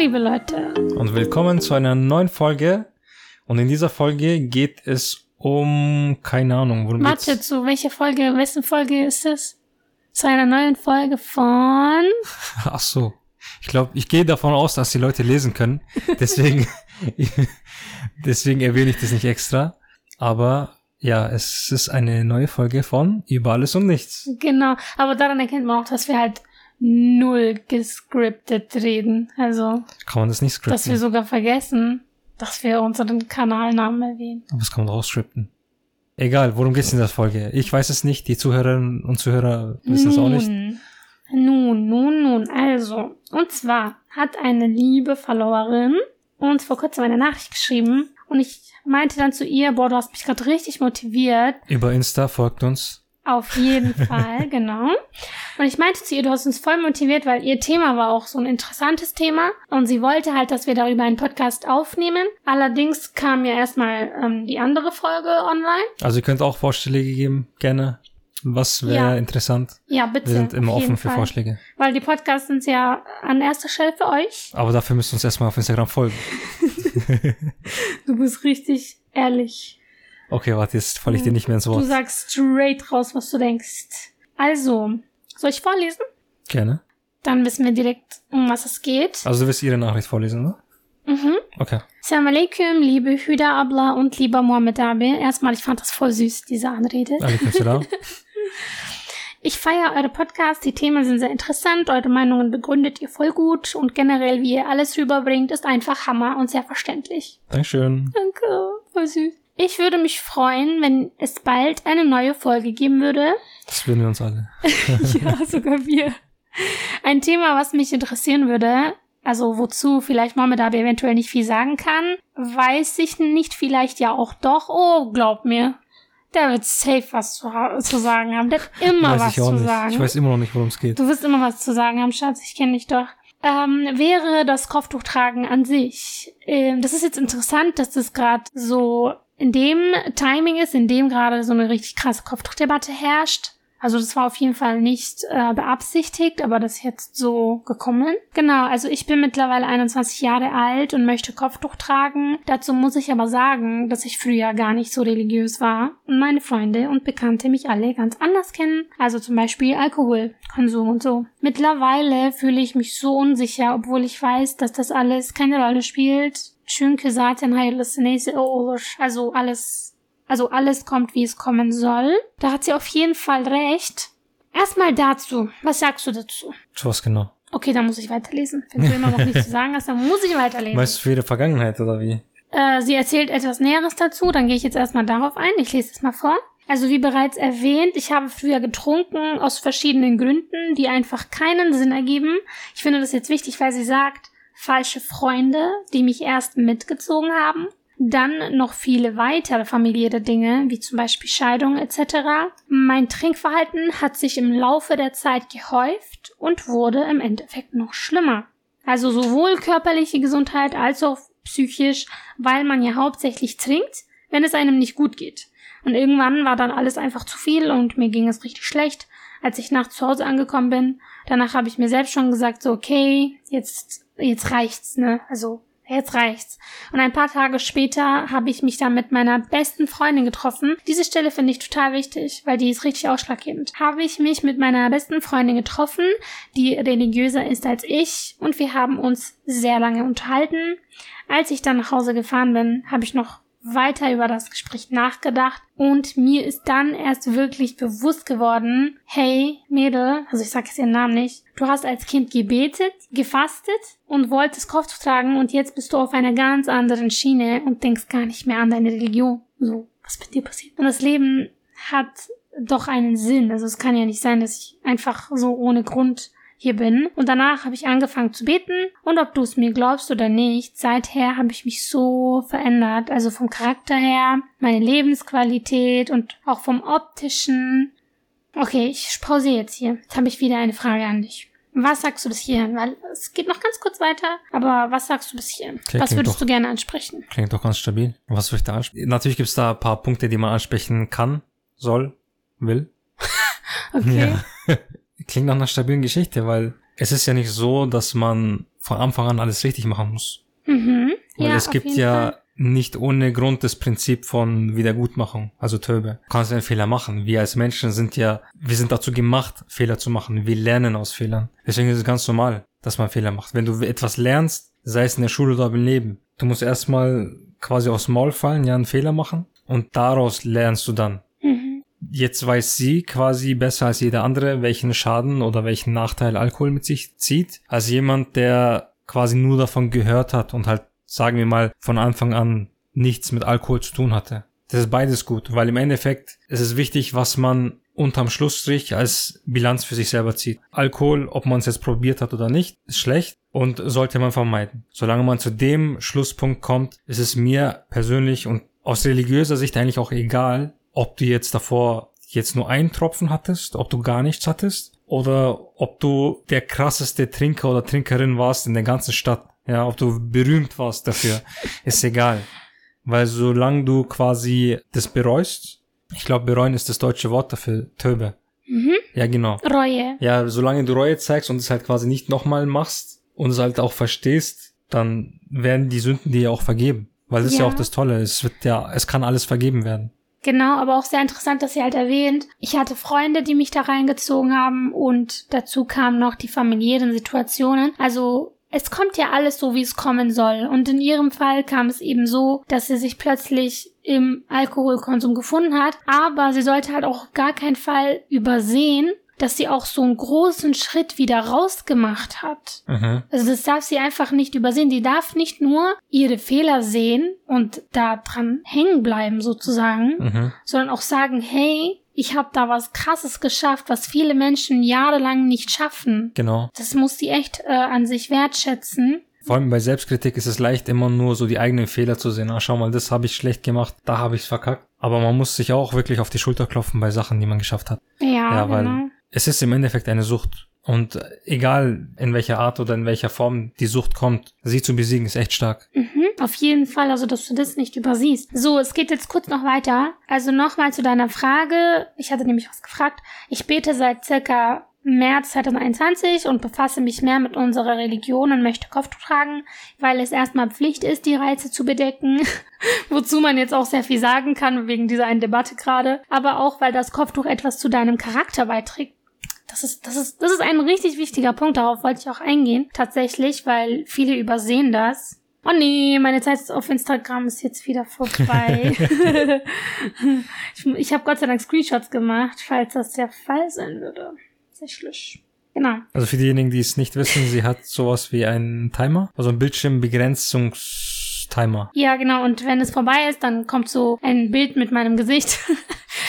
liebe Leute. Und willkommen zu einer neuen Folge. Und in dieser Folge geht es um, keine Ahnung, worum Warte, geht's? zu welcher Folge, wessen Folge ist es? Zu einer neuen Folge von... Ach so. Ich glaube, ich gehe davon aus, dass die Leute lesen können. Deswegen, deswegen erwähne ich das nicht extra. Aber ja, es ist eine neue Folge von Über alles und nichts. Genau, aber daran erkennt man auch, dass wir halt null gescriptet reden. Also, Kann man das nicht dass wir scripten? sogar vergessen, dass wir unseren Kanalnamen erwähnen. Aber das kann man rausscripten. Egal, worum geht's in der Folge? Ich weiß es nicht, die Zuhörerinnen und Zuhörer wissen es auch nicht. Nun, nun, nun, nun. Also, und zwar hat eine liebe Followerin uns vor kurzem eine Nachricht geschrieben und ich meinte dann zu ihr, boah, du hast mich gerade richtig motiviert. Über Insta folgt uns. Auf jeden Fall, genau. Und ich meinte zu ihr, du hast uns voll motiviert, weil ihr Thema war auch so ein interessantes Thema und sie wollte halt, dass wir darüber einen Podcast aufnehmen. Allerdings kam ja erstmal ähm, die andere Folge online. Also ihr könnt auch Vorschläge geben, gerne. Was wäre Ja. interessant? Ja, bitte. Wir sind immer offen für Fall. Vorschläge. Weil die Podcasts sind ja an erster Stelle für euch. Aber dafür müsst ihr uns erstmal auf Instagram folgen. Du bist richtig ehrlich. Okay, warte, jetzt falle ich dir nicht mehr ins Du Wort. sagst straight raus, was du denkst. Also, soll ich vorlesen? Gerne. Dann wissen wir direkt, um was es geht. Also du wirst ihre Nachricht vorlesen, ne? Mhm. Okay. Salam alaikum, liebe Hüda Abla und lieber Mohammed Abi. Erstmal, ich fand das voll süß, diese Anrede. Alaikum. Ich feiere eure Podcasts, die Themen sind sehr interessant, eure Meinungen begründet ihr voll gut und generell, wie ihr alles rüberbringt, ist einfach Hammer und sehr verständlich. Dankeschön. Danke, voll süß. Ich würde mich freuen, wenn es bald eine neue Folge geben würde. Das würden wir uns alle. ja, sogar wir. Ein Thema, was mich interessieren würde, also wozu vielleicht Mohammed eventuell nicht viel sagen kann, weiß ich nicht, vielleicht ja auch doch. Oh, glaub mir. Der wird safe was zu, zu sagen haben. Der hat immer weiß was zu nicht. sagen. Ich weiß immer noch nicht, worum es geht. Du wirst immer was zu sagen haben, Schatz, ich kenne dich doch. Ähm, wäre das Kopftuchtragen an sich. Ähm, das ist jetzt interessant, dass das gerade so in dem Timing ist, in dem gerade so eine richtig krasse Kopftuchdebatte herrscht. Also das war auf jeden Fall nicht äh, beabsichtigt, aber das ist jetzt so gekommen. Genau, also ich bin mittlerweile 21 Jahre alt und möchte Kopftuch tragen. Dazu muss ich aber sagen, dass ich früher gar nicht so religiös war und meine Freunde und Bekannte mich alle ganz anders kennen. Also zum Beispiel Alkoholkonsum und so. Mittlerweile fühle ich mich so unsicher, obwohl ich weiß, dass das alles keine Rolle spielt. Çünkü zaten hayırlısı neyse o olur. Also alles also alles kommt, wie es kommen soll. Da hat sie auf jeden Fall recht. Erstmal dazu. Was sagst du dazu? Zu was genau? Okay, dann muss ich weiterlesen. Wenn du immer noch nichts zu sagen hast, dann muss ich weiterlesen. Weißt du für ihre Vergangenheit oder wie? Äh, sie erzählt etwas Näheres dazu, dann gehe ich jetzt erstmal darauf ein. Ich lese es mal vor. Also wie bereits erwähnt, ich habe früher getrunken aus verschiedenen Gründen, die einfach keinen Sinn ergeben. Ich finde das jetzt wichtig, weil sie sagt, falsche Freunde, die mich erst mitgezogen haben. Dann noch viele weitere familiäre Dinge, wie zum Beispiel Scheidung etc. Mein Trinkverhalten hat sich im Laufe der Zeit gehäuft und wurde im Endeffekt noch schlimmer. Also sowohl körperliche Gesundheit als auch psychisch, weil man ja hauptsächlich trinkt, wenn es einem nicht gut geht. Und irgendwann war dann alles einfach zu viel und mir ging es richtig schlecht, als ich nachts zu Hause angekommen bin. Danach habe ich mir selbst schon gesagt, so okay, jetzt jetzt reicht's, ne? Also jetzt reicht's. Und ein paar Tage später habe ich mich dann mit meiner besten Freundin getroffen. Diese Stelle finde ich total wichtig, weil die ist richtig ausschlaggebend. Habe ich mich mit meiner besten Freundin getroffen, die religiöser ist als ich, und wir haben uns sehr lange unterhalten. Als ich dann nach Hause gefahren bin, habe ich noch weiter über das Gespräch nachgedacht und mir ist dann erst wirklich bewusst geworden, hey Mädel, also ich sage jetzt ihren Namen nicht, du hast als Kind gebetet, gefastet und wolltest Kopftuch tragen und jetzt bist du auf einer ganz anderen Schiene und denkst gar nicht mehr an deine Religion. So, was mit dir passiert? Und das Leben hat doch einen Sinn. Also es kann ja nicht sein, dass ich einfach so ohne Grund hier bin. Und danach habe ich angefangen zu beten. Und ob du es mir glaubst oder nicht, seither habe ich mich so verändert. Also vom Charakter her, meine Lebensqualität und auch vom optischen. Okay, ich pausiere jetzt hier. Jetzt habe ich wieder eine Frage an dich. Was sagst du bis hierhin? Weil es geht noch ganz kurz weiter, aber was sagst du bis hierhin? Okay, was würdest doch- du gerne ansprechen? Klingt doch ganz stabil. Was soll ich da ansprechen? Natürlich gibt's da ein paar Punkte, die man ansprechen kann, soll, will. Okay. Ja. Klingt nach einer stabilen Geschichte, weil es ist ja nicht so, dass man von Anfang an alles richtig machen muss. Mhm. Weil ja, es gibt ja Fall. nicht ohne Grund das Prinzip von Wiedergutmachung, also Töbe. Du kannst einen Fehler machen. Wir als Menschen sind ja, wir sind dazu gemacht, Fehler zu machen. Wir lernen aus Fehlern. Deswegen ist es ganz normal, dass man Fehler macht. Wenn du etwas lernst, sei es in der Schule oder im Leben, du musst erstmal quasi aufs Maul fallen, ja, einen Fehler machen und daraus lernst du dann. Jetzt weiß sie quasi besser als jeder andere, welchen Schaden oder welchen Nachteil Alkohol mit sich zieht, als jemand, der quasi nur davon gehört hat und halt, sagen wir mal, von Anfang an nichts mit Alkohol zu tun hatte. Das ist beides gut, weil im Endeffekt ist es wichtig, was man unterm Schlussstrich als Bilanz für sich selber zieht. Alkohol, ob man es jetzt probiert hat oder nicht, ist schlecht und sollte man vermeiden. Solange man zu dem Schlusspunkt kommt, ist es mir persönlich und aus religiöser Sicht eigentlich auch egal, ob du jetzt davor jetzt nur einen Tropfen hattest, ob du gar nichts hattest oder ob du der krasseste Trinker oder Trinkerin warst in der ganzen Stadt. Ja, ob du berühmt warst dafür, ist egal. Weil solange du quasi das bereust, ich glaube, bereuen ist das deutsche Wort dafür, Töbe. Mhm. Ja, genau. Reue. Ja, solange du Reue zeigst und es halt quasi nicht nochmal machst und es halt auch verstehst, dann werden die Sünden dir ja auch vergeben. Weil das ist ja Ja. auch das Tolle. Es wird ja, es kann alles vergeben werden. Genau, aber auch sehr interessant, dass sie halt erwähnt, ich hatte Freunde, die mich da reingezogen haben und dazu kamen noch die familiären Situationen. Also es kommt ja alles so, wie es kommen soll. Und in ihrem Fall kam es eben so, dass sie sich plötzlich im Alkoholkonsum gefunden hat. Aber sie sollte halt auch gar keinen Fall übersehen, dass sie auch so einen großen Schritt wieder rausgemacht hat. Mhm. Also das darf sie einfach nicht übersehen. Die darf nicht nur ihre Fehler sehen und da dran hängen bleiben sozusagen, Mhm. sondern auch sagen, hey, ich habe da was Krasses geschafft, was viele Menschen jahrelang nicht schaffen. Genau. Das muss sie echt äh, an sich wertschätzen. Vor allem bei Selbstkritik ist es leicht, immer nur so die eigenen Fehler zu sehen. Ah, schau mal, das habe ich schlecht gemacht, da habe ich verkackt. Aber man muss sich auch wirklich auf die Schulter klopfen bei Sachen, die man geschafft hat. Ja, Ja, weil genau. Es ist im Endeffekt eine Sucht. Und egal in welcher Art oder in welcher Form die Sucht kommt, sie zu besiegen ist echt stark. Mhm, auf jeden Fall, also dass du das nicht übersiehst. So, es geht jetzt kurz noch weiter. Also nochmal zu deiner Frage. Ich hatte nämlich was gefragt. Ich bete seit circa März 2021 und befasse mich mehr mit unserer Religion und möchte Kopftuch tragen, weil es erstmal Pflicht ist, die Reize zu bedecken. Wozu man jetzt auch sehr viel sagen kann, wegen dieser einen Debatte gerade. Aber auch, weil das Kopftuch etwas zu deinem Charakter beiträgt. Das ist, das ist, das ist ein richtig wichtiger Punkt, darauf wollte ich auch eingehen. Tatsächlich, weil viele übersehen das. Oh nee, meine Zeit auf Instagram ist jetzt wieder vorbei. ich ich habe Gott sei Dank Screenshots gemacht, falls das der Fall sein würde. Tatsächlich. Genau. Also für diejenigen, die es nicht wissen, sie hat sowas wie einen Timer, also einen Bildschirmbegrenzungstimer. Ja, genau. Und wenn es vorbei ist, dann kommt so ein Bild mit meinem Gesicht,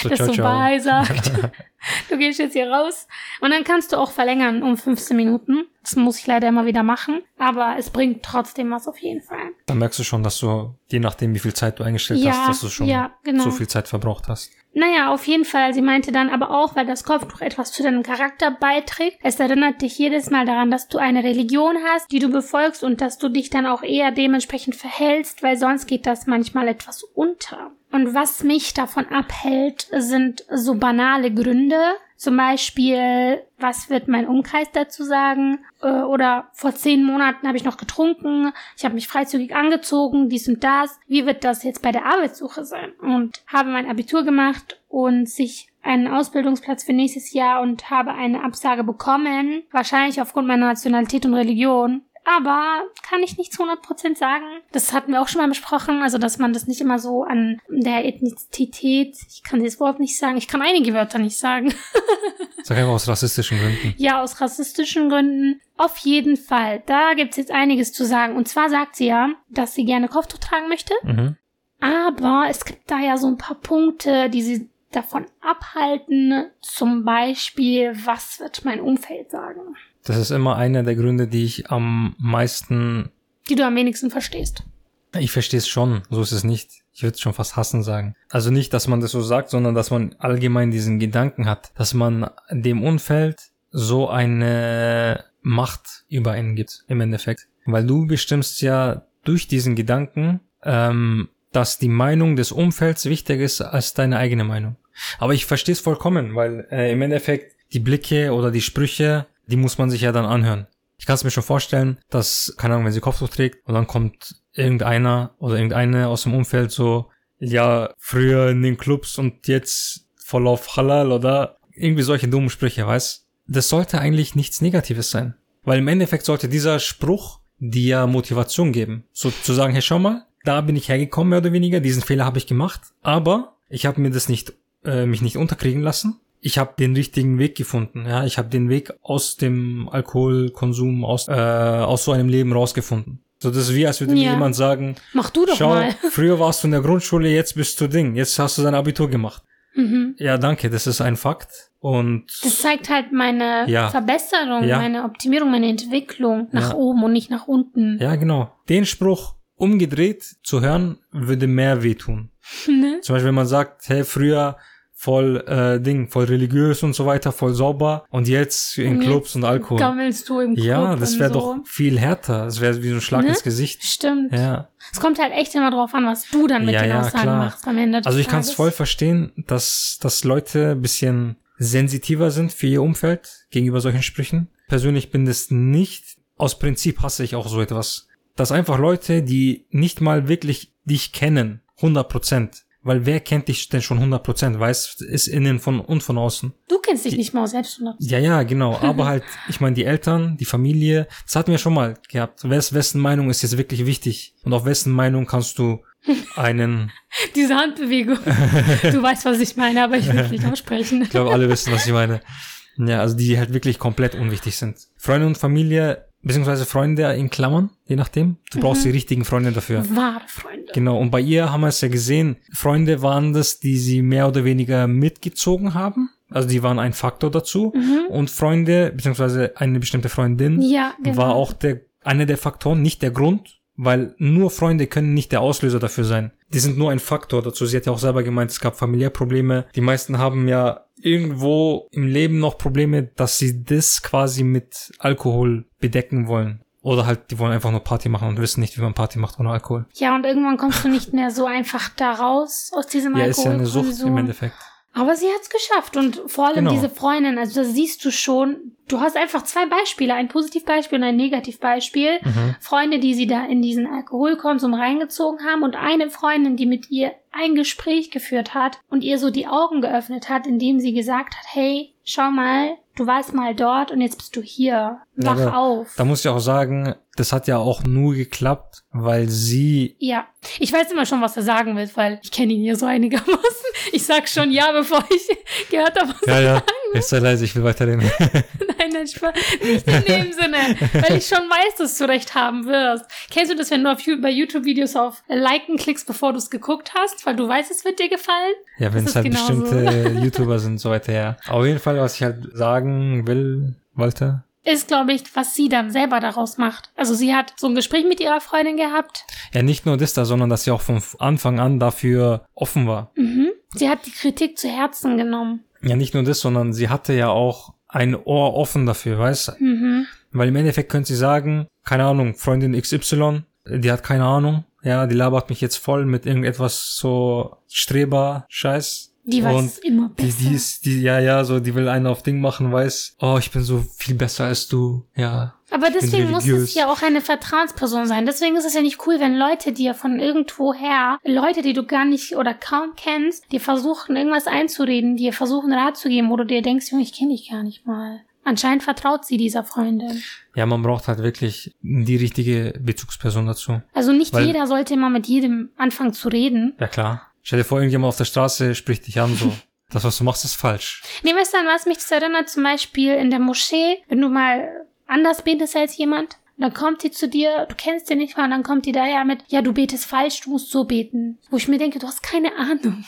So, das ciao, so bye sagt. du gehst jetzt hier raus. Und dann kannst du auch verlängern um 15 Minuten. Das muss ich leider immer wieder machen. Aber es bringt trotzdem was auf jeden Fall. Dann merkst du schon, dass du, je nachdem wie viel Zeit du eingestellt Ja, hast, dass du schon ja, genau. so viel Zeit verbraucht hast. Naja, auf jeden Fall. Sie meinte dann aber auch, weil das Kopftuch etwas zu deinem Charakter beiträgt. Es erinnert dich jedes Mal daran, dass du eine Religion hast, die du befolgst und dass du dich dann auch eher dementsprechend verhältst, weil sonst geht das manchmal etwas unter. Und was mich davon abhält, sind so banale Gründe. Zum Beispiel, was wird mein Umkreis dazu sagen? Äh, Oder vor zehn Monaten habe ich noch getrunken, ich habe mich freizügig angezogen, dies und das. Wie wird das jetzt bei der Arbeitssuche sein? Und habe mein Abitur gemacht und sich einen Ausbildungsplatz für nächstes Jahr und habe eine Absage bekommen. Wahrscheinlich aufgrund meiner Nationalität und Religion. Aber kann ich nicht zu 100% sagen. Das hatten wir auch schon mal besprochen, also dass man das nicht immer so an der Ethnizität, ich kann dieses Wort nicht sagen, ich kann einige Wörter nicht sagen. Sag einfach aus rassistischen Gründen. Ja, aus rassistischen Gründen. Auf jeden Fall. Da gibt's jetzt einiges zu sagen. Und zwar sagt sie ja, dass sie gerne Kopftuch tragen möchte. Mhm. Aber es gibt da ja so ein paar Punkte, die sie davon abhalten. Zum Beispiel, was wird mein Umfeld sagen? Das ist immer einer der Gründe, die ich am meisten Die du am wenigsten verstehst. Ich verstehe es schon, so ist es nicht. Ich würde es schon fast hassen sagen. Also nicht, dass man das so sagt, sondern dass man allgemein diesen Gedanken hat, dass man dem Umfeld so eine Macht über einen gibt, im Endeffekt. Weil du bestimmst ja durch diesen Gedanken, ähm, dass die Meinung des Umfelds wichtiger ist als deine eigene Meinung. Aber ich verstehe es vollkommen, weil äh, im Endeffekt die Blicke oder die Sprüche, die muss man sich ja dann anhören. Ich kann es mir schon vorstellen, dass, keine Ahnung, wenn sie Kopftuch trägt und dann kommt irgendeiner oder irgendeine aus dem Umfeld so, ja, früher in den Clubs und jetzt voll auf Halal oder irgendwie solche dummen Sprüche, weißt? Das sollte eigentlich nichts Negatives sein. Weil im Endeffekt sollte dieser Spruch dir Motivation geben. So zu sagen, hey, schau mal, da bin ich hergekommen, mehr oder weniger, diesen Fehler habe ich gemacht, aber ich habe mir das nicht, äh, mich nicht unterkriegen lassen. Ich habe den richtigen Weg gefunden. Ja, ich habe den Weg aus dem Alkoholkonsum, aus, äh, aus so einem Leben rausgefunden. So, das ist wie, als würde mir Ja. jemand sagen, Mach du doch schau, mal. früher warst du in der Grundschule, jetzt bist du Ding, jetzt hast du dein Abitur gemacht. Mhm. Ja, danke, das ist ein Fakt. Und Das zeigt halt meine Ja. Verbesserung, Ja. meine Optimierung, meine Entwicklung nach oben und nicht nach unten. ja, genau. Den Spruch umgedreht zu hören, würde mehr wehtun. Ne? Zum Beispiel, wenn man sagt, hey, früher voll äh, Ding, voll religiös und so weiter, voll sauber und jetzt in Und Clubs und Alkohol. Gammelst du im Club Ja, das wäre so. doch viel härter. Das wäre wie so ein Schlag Ne? ins Gesicht. Stimmt. Ja. Es kommt halt echt immer drauf an, was du dann mit Ja, den ja, Aussagen klar. machst am Ende des Also ich kann es voll verstehen, dass, dass Leute ein bisschen sensitiver sind für ihr Umfeld gegenüber solchen Sprüchen. Persönlich bin das nicht. Aus Prinzip hasse ich auch so etwas. Dass einfach Leute, die nicht mal wirklich dich kennen, 100 Prozent, weil wer kennt dich denn schon 100 Prozent, weiß, ist innen von und von außen. Du kennst dich nicht mal selbst. oder? Ja, ja, genau. Aber halt, ich meine, die Eltern, die Familie, das hatten wir schon mal gehabt. Wes, wessen Meinung ist jetzt wirklich wichtig? Und auf wessen Meinung kannst du einen, Diese Handbewegung. du weißt, was ich meine, aber ich will es nicht aussprechen. ich glaube, alle wissen, was ich meine. Ja, also die halt wirklich komplett unwichtig sind. Freunde und Familie, beziehungsweise Freunde in Klammern, je nachdem. Du brauchst die richtigen Freunde dafür. Wahre Freunde. Genau, und bei ihr haben wir es ja gesehen, Freunde waren das, die sie mehr oder weniger mitgezogen haben. Also die waren ein Faktor dazu. Und Freunde, beziehungsweise eine bestimmte Freundin, Ja, genau. war auch der, einer der Faktoren, nicht der Grund, weil nur Freunde können nicht der Auslöser dafür sein. Die sind nur ein Faktor dazu. Sie hat ja auch selber gemeint, es gab Familiärprobleme. Die meisten haben ja irgendwo im Leben noch Probleme, dass sie das quasi mit Alkohol bedecken wollen. Oder halt, die wollen einfach nur Party machen und wissen nicht, wie man Party macht ohne Alkohol. Ja, und irgendwann kommst du nicht mehr so einfach da raus aus diesem Ja, ist ja eine Sucht im. Endeffekt. Aber sie hat's geschafft und vor allem Genau. diese Freundin, also das siehst du schon, du hast einfach zwei Beispiele, ein Positivbeispiel und ein Negativbeispiel. Mhm. Freunde, die sie da in diesen Alkoholkonsum reingezogen haben und eine Freundin, die mit ihr ein Gespräch geführt hat und ihr so die Augen geöffnet hat, indem sie gesagt hat, hey, schau mal, du warst mal dort und jetzt bist du hier. Wach aber auf. Da muss ich auch sagen, das hat ja auch nur geklappt, weil sie Ja, ich weiß immer schon, was er sagen will, weil ich kenne ihn ja so einigermaßen. Ich sag schon ja, bevor ich gehört habe, was Ja, ja. Jetzt sei leise, ich will weiterreden. Nein, nein, Spaß. Nicht in dem Sinne, weil ich schon weiß, dass du recht haben wirst. Kennst du das, wenn du auf, bei YouTube-Videos auf Liken klickst, bevor du es geguckt hast, weil du weißt, es wird dir gefallen? Ja, wenn es halt genauso. bestimmte YouTuber sind, so weiter, ja. Auf jeden Fall, was ich halt sagen will, wollte. Ist, glaube ich, was sie dann selber daraus macht. Also sie hat so ein Gespräch mit ihrer Freundin gehabt. Ja, nicht nur das da, sondern dass sie auch von Anfang an dafür offen war. Mhm. Sie hat die Kritik zu Herzen genommen. Ja, nicht nur das, sondern sie hatte ja auch ein Ohr offen dafür, weißt Mhm. Weil im Endeffekt könnte sie sagen, keine Ahnung, Freundin XY, die hat keine Ahnung, ja, die labert mich jetzt voll mit irgendetwas so Streber-Scheiß. Die weiß Und es immer Die, besser. die ist, die, ja, ja, so, die will einen auf Ding machen, weiß, oh, ich bin so viel besser als du, ja. Aber deswegen muss es ja auch eine Vertrauensperson sein. Deswegen ist es ja nicht cool, wenn Leute dir von irgendwo her, Leute, die du gar nicht oder kaum kennst, dir versuchen, irgendwas einzureden, dir versuchen, Rat zu geben, wo du dir denkst, Junge, ich kenne dich gar nicht mal. Anscheinend vertraut sie dieser Freundin. Ja, man braucht halt wirklich die richtige Bezugsperson dazu. Also nicht jeder sollte immer mit jedem anfangen zu reden. Ja, klar. Stell dir vor, irgendjemand auf der Straße spricht dich an, so. Das, was du machst, ist falsch. Nee, weißt du, an was mich das erinnert? Zum Beispiel in der Moschee, wenn du mal anders betest als jemand, dann kommt die zu dir, du kennst den nicht mal, und dann kommt die daher mit, ja, du betest falsch, du musst so beten. Wo ich mir denke, du hast keine Ahnung.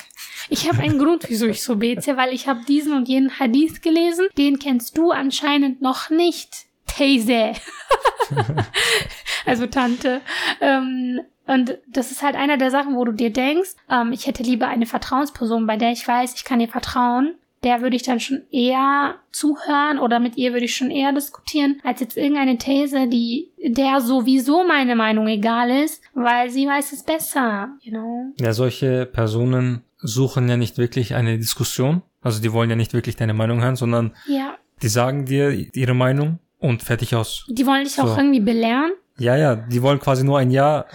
Ich habe einen Grund, wieso ich so bete, weil ich habe diesen und jenen Hadith gelesen, den kennst du anscheinend noch nicht. Teise. also Tante. Ähm, und das ist halt einer der Sachen, wo du dir denkst, ähm, ich hätte lieber eine Vertrauensperson, bei der ich weiß, ich kann ihr vertrauen. Der würde ich dann schon eher zuhören oder mit ihr würde ich schon eher diskutieren, als jetzt irgendeine These, die der sowieso meine Meinung egal ist, weil sie weiß es besser, you know? Ja, solche Personen suchen ja nicht wirklich eine Diskussion. Also die wollen ja nicht wirklich deine Meinung hören, sondern Ja. die sagen dir ihre Meinung und fertig aus. Die wollen dich auch So. irgendwie belehren. Ja, ja, die wollen quasi nur ein Ja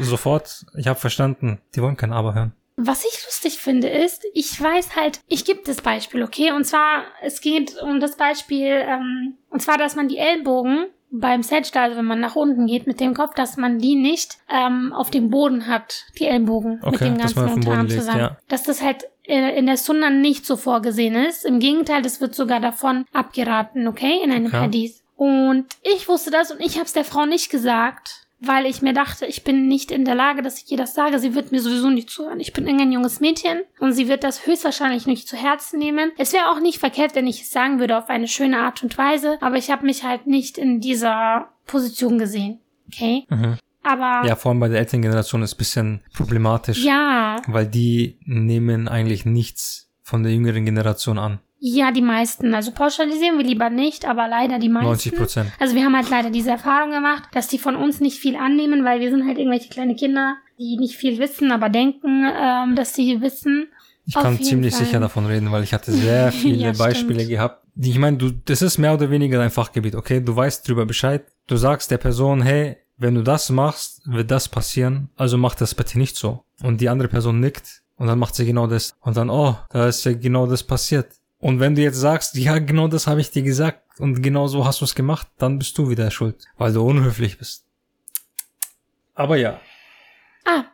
sofort. Ich habe verstanden. Die wollen kein Aber hören. Was ich lustig finde, ist, ich weiß halt, ich gebe das Beispiel, okay? Und zwar, es geht um das Beispiel, ähm, und zwar, dass man die Ellbogen beim Sajda, also wenn man nach unten geht mit dem Kopf, dass man die nicht ähm, auf dem Boden hat, die Ellbogen mit Okay, dem ganzen auf dem Boden Unterarm zusammen. ja. Dass das halt äh, in der Sunna nicht so vorgesehen ist. Im Gegenteil, das wird sogar davon abgeraten, okay? In einem Okay. Hadith. Und ich wusste das und ich habe es der Frau nicht gesagt, weil ich mir dachte, ich bin nicht in der Lage, dass ich ihr das sage. Sie wird mir sowieso nicht zuhören. Ich bin irgendein junges Mädchen und sie wird das höchstwahrscheinlich nicht zu Herzen nehmen. Es wäre auch nicht verkehrt, wenn ich es sagen würde auf eine schöne Art und Weise, aber ich habe mich halt nicht in dieser Position gesehen. Okay? Mhm. Aber Ja, vor allem bei der Elterngeneration ist ein bisschen problematisch, ja, weil die nehmen eigentlich nichts von der jüngeren Generation an. Ja, die meisten. Also pauschalisieren wir lieber nicht, aber leider die meisten. 90 Prozent. Also wir haben halt leider diese Erfahrung gemacht, dass die von uns nicht viel annehmen, weil wir sind halt irgendwelche kleine Kinder, die nicht viel wissen, aber denken, ähm, dass sie wissen. Ich kann ziemlich Fall. sicher davon reden, weil ich hatte sehr viele Ja, Beispiele stimmt. gehabt. Ich meine, du, das ist mehr oder weniger dein Fachgebiet, okay? Du weißt drüber Bescheid. Du sagst der Person, hey, wenn du das machst, wird das passieren. Also mach das bitte nicht so. Und die andere Person nickt und dann macht sie genau das. Und dann, oh, da ist ja genau das passiert. Und wenn du jetzt sagst, ja, genau das habe ich dir gesagt und genau so hast du es gemacht, dann bist du wieder schuld, weil du unhöflich bist. Aber ja, Ah,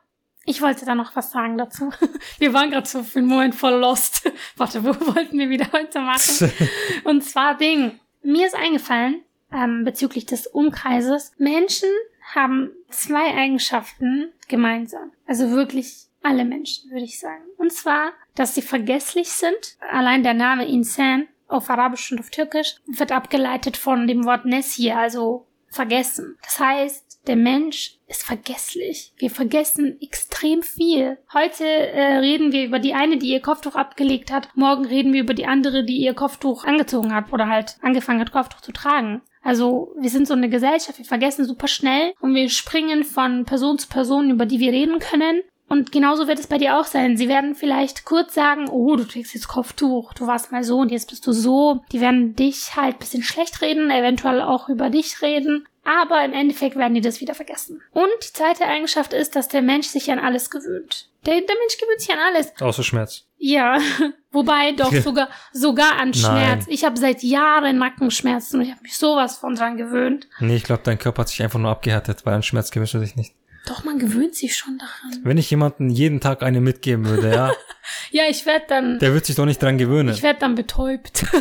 ich wollte da noch was sagen dazu. Wir waren gerade so für einen Moment voll lost. Warte, wo wollten wir wieder heute machen? Und zwar Ding. Mir ist eingefallen, ähm, bezüglich des Umkreises, Menschen haben zwei Eigenschaften gemeinsam. Also wirklich alle Menschen, würde ich sagen. Und zwar, dass sie vergesslich sind. Allein der Name Insan auf Arabisch und auf Türkisch wird abgeleitet von dem Wort Nessie, also vergessen. Das heißt, der Mensch ist vergesslich. Wir vergessen extrem viel. Heute äh, reden wir über die eine, die ihr Kopftuch abgelegt hat. Morgen reden wir über die andere, die ihr Kopftuch angezogen hat oder halt angefangen hat, Kopftuch zu tragen. Also wir sind so eine Gesellschaft, wir vergessen super schnell und wir springen von Person zu Person, über die wir reden können. Und genauso wird es bei dir auch sein. Sie werden vielleicht kurz sagen, oh, du trägst jetzt Kopftuch, du warst mal so und jetzt bist du so. Die werden dich halt ein bisschen schlecht reden, eventuell auch über dich reden. Aber im Endeffekt werden die das wieder vergessen. Und die zweite Eigenschaft ist, dass der Mensch sich an alles gewöhnt. Der, der Mensch gewöhnt sich an alles. außer Schmerz. Ja, wobei doch sogar sogar an Schmerz. Ich habe seit Jahren Nackenschmerzen und ich habe mich sowas von dran gewöhnt. Nee, ich glaube, dein Körper hat sich einfach nur abgehärtet, weil an Schmerz gewöhnst du dich nicht. Doch, man gewöhnt sich schon daran. Wenn ich jemanden jeden Tag eine mitgeben würde, ja, Ja, ich werde dann der wird sich doch nicht dran gewöhnen. Ich werde dann betäubt.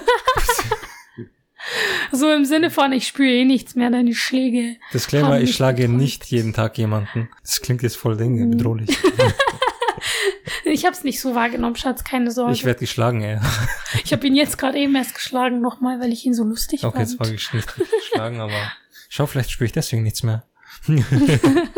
so im Sinne von, ich spüre eh nichts mehr, deine Schläge. Disclaimer, ich schlage betäubt. nicht jeden Tag jemanden. Das klingt jetzt voll Dinge, Mhm. bedrohlich. Ich hab's nicht so wahrgenommen, Schatz, keine Sorge. Ich werde geschlagen, ey. Ich habe ihn jetzt gerade eben erst geschlagen nochmal, weil ich ihn so lustig Okay, fand. jetzt war ich nicht geschlagen, aber schau, vielleicht spüre ich deswegen nichts mehr.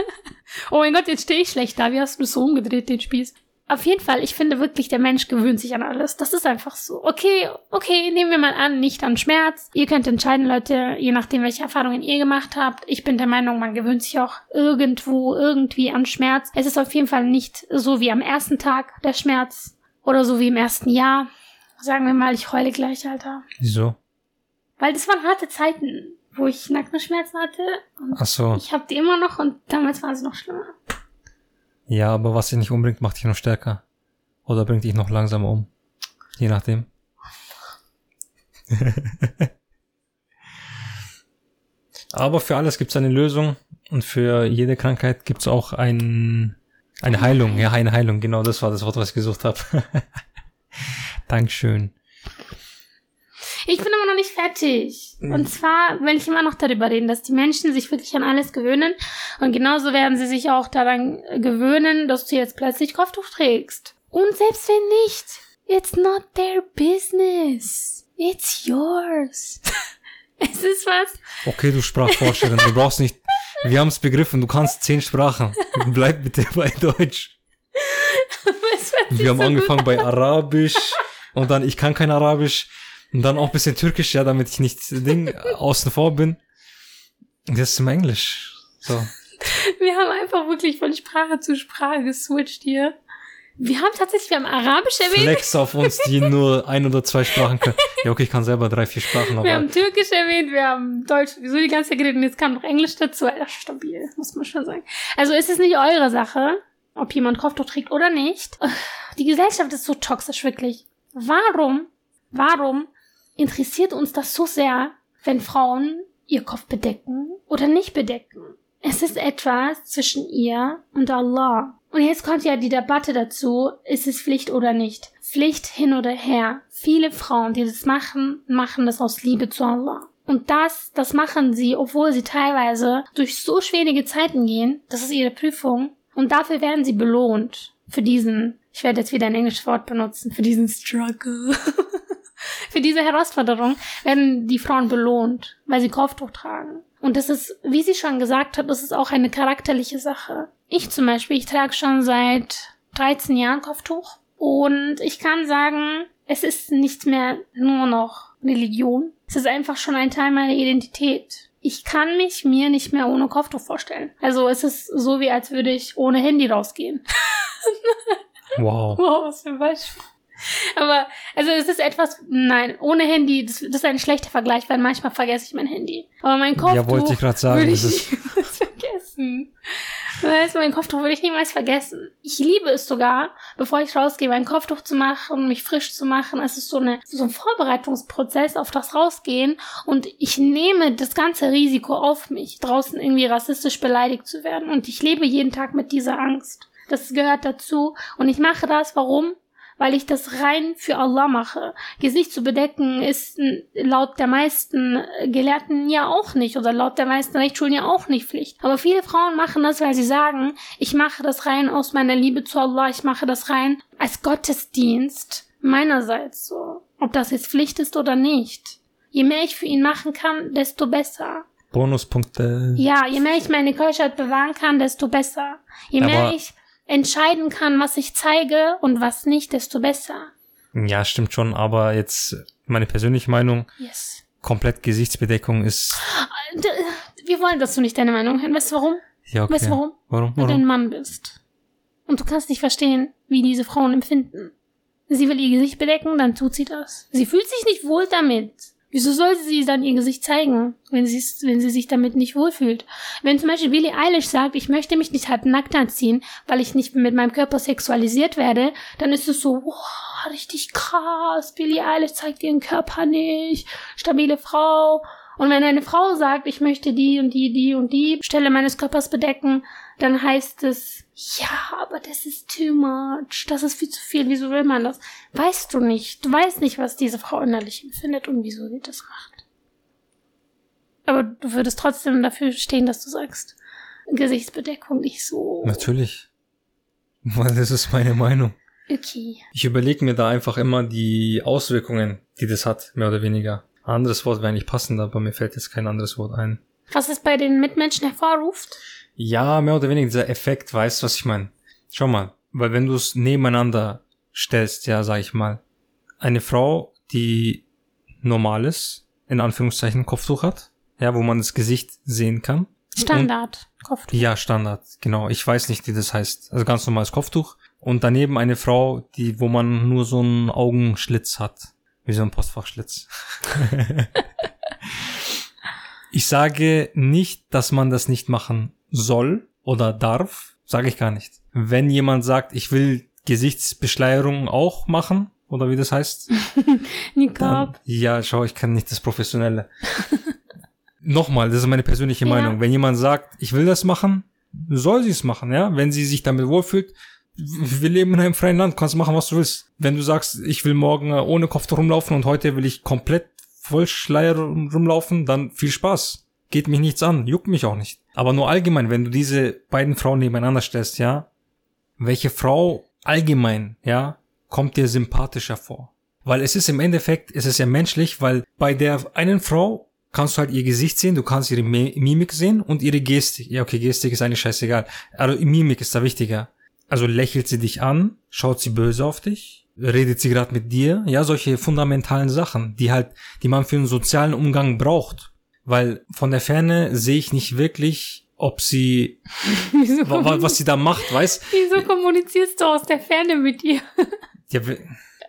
Oh mein Gott, jetzt stehe ich schlecht da. Wie hast du das so umgedreht, den Spieß? Auf jeden Fall, ich finde wirklich, der Mensch gewöhnt sich an alles. Das ist einfach so. Okay, okay, nehmen wir mal an, nicht an Schmerz. Ihr könnt entscheiden, Leute, je nachdem, welche Erfahrungen ihr gemacht habt. Ich bin der Meinung, man gewöhnt sich auch irgendwo, irgendwie an Schmerz. Es ist auf jeden Fall nicht so wie am ersten Tag der Schmerz oder so wie im ersten Jahr. Sagen wir mal, ich heule gleich, Alter. Wieso? Weil das waren harte Zeiten, wo ich Nackenschmerzen hatte. Und Ach so. ich habe die immer noch und damals waren sie noch schlimmer. Ja, aber was dich nicht umbringt, macht dich noch stärker. Oder bringt dich noch langsamer um. Je nachdem. aber für alles gibt es eine Lösung und für jede Krankheit gibt es auch ein, eine Heilung. Ja, eine Heilung. Genau, das war das Wort, was ich gesucht habe. Dankeschön. Fertig. Und zwar will ich immer noch darüber reden, dass die Menschen sich wirklich an alles gewöhnen. Und genauso werden sie sich auch daran gewöhnen, dass du jetzt plötzlich Kopftuch trägst. Und selbst wenn nicht, it's not their business. It's yours. es ist was. Okay, du Sprachforscherin, du brauchst nicht. Wir haben es begriffen, du kannst zehn Sprachen. Bleib bitte bei Deutsch. Wir haben so angefangen bei Arabisch und dann ich kann kein Arabisch und dann auch ein bisschen Türkisch, ja, damit ich nicht Ding außen vor bin. Und jetzt im Englisch. So. Wir haben einfach wirklich von Sprache zu Sprache geswitcht hier. Wir haben tatsächlich, wir haben Arabisch erwähnt. Flex auf uns, die nur ein oder zwei Sprachen können. Ja, okay, ich kann selber drei, vier Sprachen, aber. Wir haben Türkisch erwähnt, wir haben Deutsch, wieso die ganze Zeit geredet und jetzt kam noch Englisch dazu. Alter, stabil, muss man schon sagen. Also ist es nicht eure Sache, ob jemand Kopftuch trägt oder nicht. Die Gesellschaft ist so toxisch, wirklich. Warum, warum interessiert uns das so sehr, wenn Frauen ihr Kopf bedecken oder nicht bedecken? Es ist etwas zwischen ihr und Allah. Und jetzt kommt ja die Debatte dazu, ist es Pflicht oder nicht? Pflicht hin oder her. Viele Frauen, die das machen, machen das aus Liebe zu Allah. Und das, das machen sie, obwohl sie teilweise durch so schwierige Zeiten gehen. Das ist ihre Prüfung. Und dafür werden sie belohnt. Für diesen, ich werde jetzt wieder ein englisches Wort benutzen, für diesen Struggle. für diese Herausforderung werden die Frauen belohnt, weil sie Kopftuch tragen. Und das ist, wie sie schon gesagt hat, das ist auch eine charakterliche Sache. Ich zum Beispiel, ich trage schon seit 13 Jahren Kopftuch. Und ich kann sagen, es ist nicht mehr nur noch Religion. Es ist einfach schon ein Teil meiner Identität. Ich kann mich mir nicht mehr ohne Kopftuch vorstellen. Also es ist so, wie als würde ich ohne Handy rausgehen. wow. Wow, was für ein Beispiel. Aber, also es ist etwas, nein, ohne Handy, das, das ist ein schlechter Vergleich, weil manchmal vergesse ich mein Handy. Aber mein Kopftuch Ja, wollte ich gerade sagen. würde ich niemals vergessen. Weißt du, mein Kopftuch würde ich niemals vergessen. Ich liebe es sogar, bevor ich rausgehe, mein Kopftuch zu machen, mich frisch zu machen. Es ist so, eine, so ein Vorbereitungsprozess auf das Rausgehen und ich nehme das ganze Risiko auf mich, draußen irgendwie rassistisch beleidigt zu werden. Und ich lebe jeden Tag mit dieser Angst. Das gehört dazu. Und ich mache das, warum? Weil ich das rein für Allah mache. Gesicht zu bedecken ist laut der meisten Gelehrten ja auch nicht oder laut der meisten Rechtsschulen ja auch nicht Pflicht. Aber viele Frauen machen das, weil sie sagen, ich mache das rein aus meiner Liebe zu Allah, ich mache das rein als Gottesdienst meinerseits so. Ob das jetzt Pflicht ist oder nicht. Je mehr ich für ihn machen kann, desto besser. Bonuspunkte. Ja, je mehr ich meine Keuschheit bewahren kann, desto besser. Je mehr Aber- ich entscheiden kann, was ich zeige und was nicht, desto besser. Ja, stimmt schon, aber jetzt meine persönliche Meinung, Yes. komplett Gesichtsbedeckung ist. D- Wir wollen dazu nicht deine Meinung hören. Weißt du warum? Ja, okay. Weißt du warum? Warum? Weil du ein? Mann bist. Und du kannst nicht verstehen, wie diese Frauen empfinden. Sie will ihr Gesicht bedecken, dann tut sie das. Sie fühlt sich nicht wohl damit. Wieso soll sie dann ihr Gesicht zeigen, wenn sie, wenn sie sich damit nicht wohlfühlt? Wenn zum Beispiel Billie Eilish sagt, ich möchte mich nicht halb nackt anziehen, weil ich nicht mit meinem Körper sexualisiert werde, dann ist es so, wow, richtig krass, Billie Eilish zeigt ihren Körper nicht, stabile Frau. Und wenn eine Frau sagt, ich möchte die und die, die und die Stelle meines Körpers bedecken, dann heißt es, ja, aber das ist too much. Das ist viel zu viel. Wieso will man das? Weißt du nicht. Du weißt nicht, was diese Frau innerlich empfindet und wieso sie das macht. Aber du würdest trotzdem dafür stehen, dass du sagst, Gesichtsbedeckung nicht so. Natürlich. Weil das ist meine Meinung. Okay. Ich überlege mir da einfach immer die Auswirkungen, die das hat, mehr oder weniger. Ein anderes Wort wäre nicht passend, aber mir fällt jetzt kein anderes Wort ein. Was es bei den Mitmenschen hervorruft? Ja, mehr oder weniger dieser Effekt, weißt du, was ich meine? Schau mal, weil wenn du es nebeneinander stellst, ja, sag ich mal, eine Frau, die normal ist, in Anführungszeichen Kopftuch hat, ja, wo man das Gesicht sehen kann. Standard. Kopftuch. Ja, Standard, genau. Ich weiß nicht, wie das heißt. Also ganz normales Kopftuch. Und daneben eine Frau, die, wo man nur so einen Augenschlitz hat. Wie so ein Postfachschlitz. ich sage nicht, dass man das nicht machen soll oder darf. Sage ich gar nicht. Wenn jemand sagt, ich will Gesichtsbeschleierung auch machen, oder wie das heißt, dann, Niqab. ja, schau, ich kann nicht das Professionelle. Nochmal, das ist meine persönliche Ja. Meinung. Wenn jemand sagt, ich will das machen, soll sie es machen, ja. Wenn sie sich damit wohlfühlt, wir leben in einem freien Land, kannst machen, was du willst. Wenn du sagst, ich will morgen ohne Kopftuch rumlaufen und heute will ich komplett voll Schleier rum- rumlaufen, dann viel Spaß. Geht mich nichts an, juckt mich auch nicht. Aber nur allgemein, wenn du diese beiden Frauen nebeneinander stellst, ja, welche Frau allgemein, ja, kommt dir sympathischer vor? Weil es ist im Endeffekt, es ist ja menschlich, weil bei der einen Frau kannst du halt ihr Gesicht sehen, du kannst ihre Mi- Mimik sehen und ihre Gestik. Ja, okay, Gestik ist eigentlich scheißegal. Also Mimik ist da wichtiger. Also lächelt sie dich an, schaut sie böse auf dich, redet sie gerade mit dir, ja, solche fundamentalen Sachen, die halt, die man für einen sozialen Umgang braucht. Weil von der Ferne sehe ich nicht wirklich, ob sie, was sie da macht, weißt? wieso kommunizierst du aus der Ferne mit ihr? Ja,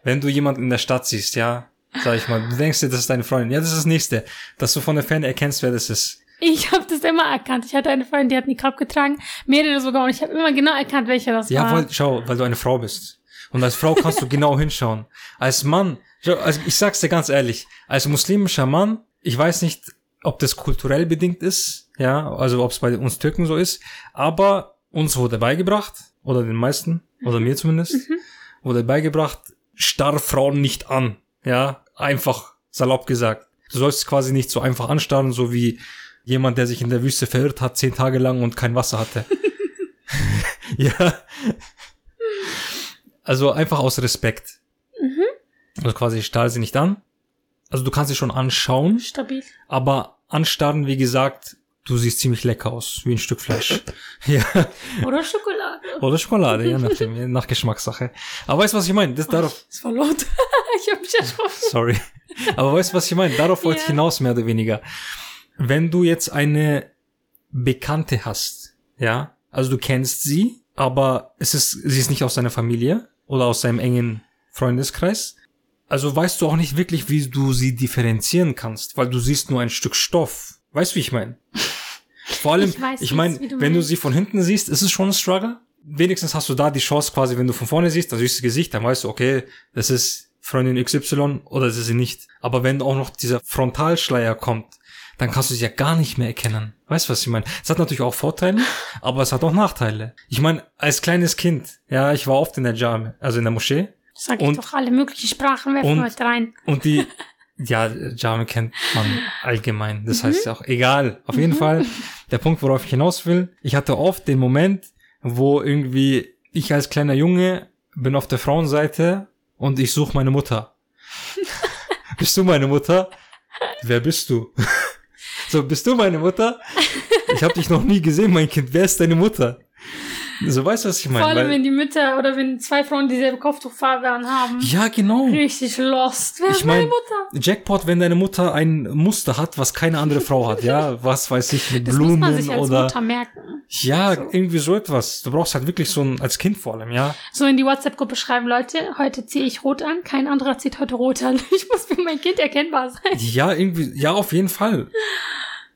wenn du jemanden in der Stadt siehst, ja, sag ich mal, du denkst dir, das ist deine Freundin. Ja, das ist das Nächste, dass du von der Ferne erkennst, wer das ist. Ich habe das immer erkannt. Ich hatte eine Freundin, die hat Niqab getragen, mehrere sogar, und ich habe immer genau erkannt, welcher das Ja, war. weil, schau, weil du eine Frau bist. Und als Frau kannst du genau hinschauen. Als Mann, also ich sag's dir ganz ehrlich, als muslimischer Mann, ich weiß nicht, ob das kulturell bedingt ist, ja, also ob es bei uns Türken so ist, aber uns wurde beigebracht, oder den meisten, oder mir zumindest, wurde beigebracht, starr Frauen nicht an, ja, einfach salopp gesagt. Du sollst quasi nicht so einfach anstarren, so wie jemand, der sich in der Wüste verirrt hat, zehn Tage lang und kein Wasser hatte. ja. Also einfach aus Respekt. Also quasi starr sie nicht an. Also du kannst sie schon anschauen, Stabil. aber anstarren, wie gesagt, du siehst ziemlich lecker aus, wie ein Stück Fleisch. ja. Oder Schokolade. Oder Schokolade, ja, nachdem, je nach Geschmackssache. Aber weißt du, was ich meine? Das darauf, Das war laut. ich hab mich erschrocken. sorry. Aber weißt du, was ich meine? Darauf wollte ich Ja. hinaus, mehr oder weniger. Wenn du jetzt eine Bekannte hast, ja, also du kennst sie, aber es ist, sie ist nicht aus deiner Familie oder aus deinem engen Freundeskreis, also weißt du auch nicht wirklich, wie du sie differenzieren kannst, weil du siehst nur ein Stück Stoff. Weißt du, wie ich meine? Vor allem, Ich weiß, ich meine, du wenn du meinst. sie von hinten siehst, ist es schon ein Struggle. Wenigstens hast du da die Chance quasi, wenn du von vorne siehst, dann siehst du das Gesicht, dann weißt du, okay, das ist Freundin XY oder das ist sie nicht. Aber wenn auch noch dieser Frontalschleier kommt, dann kannst du sie ja gar nicht mehr erkennen. Weißt du, was ich meine? Es hat natürlich auch Vorteile, aber es hat auch Nachteile. Ich meine, als kleines Kind, ja, ich war oft in der Jam, also in der Moschee, Sag ich Und- doch alle möglichen Sprachen werfen und- heute rein. und die, ja, Jame kennt man allgemein. Das heißt ja auch, egal. Auf jeden Fall, der Punkt, worauf ich hinaus will, ich hatte oft den Moment, wo irgendwie ich als kleiner Junge bin auf der Frauenseite und ich suche meine Mutter. bist du meine Mutter? Wer bist du? so, bist du meine Mutter? Ich habe dich noch nie gesehen, mein Kind. Wer ist deine Mutter? So, weißt du, was ich Vor meine? allem, Weil- wenn die Mütter oder wenn zwei Frauen dieselbe Kopftuchfarbe anhaben. Ja, genau. Richtig lost. Wer Ich ist meine mein- Mutter? Jackpot, wenn deine Mutter ein Muster hat, was keine andere Frau hat, ja, was weiß ich, mit Das Blumen muss man sich als oder Mutter merken. ja, So. irgendwie so etwas. Du brauchst halt wirklich so ein als Kind vor allem, ja. So in die WhatsApp-Gruppe schreiben, Leute, heute ziehe ich rot an, kein anderer zieht heute rot an. Ich muss für mein Kind erkennbar sein. Ja, irgendwie, ja, auf jeden Fall.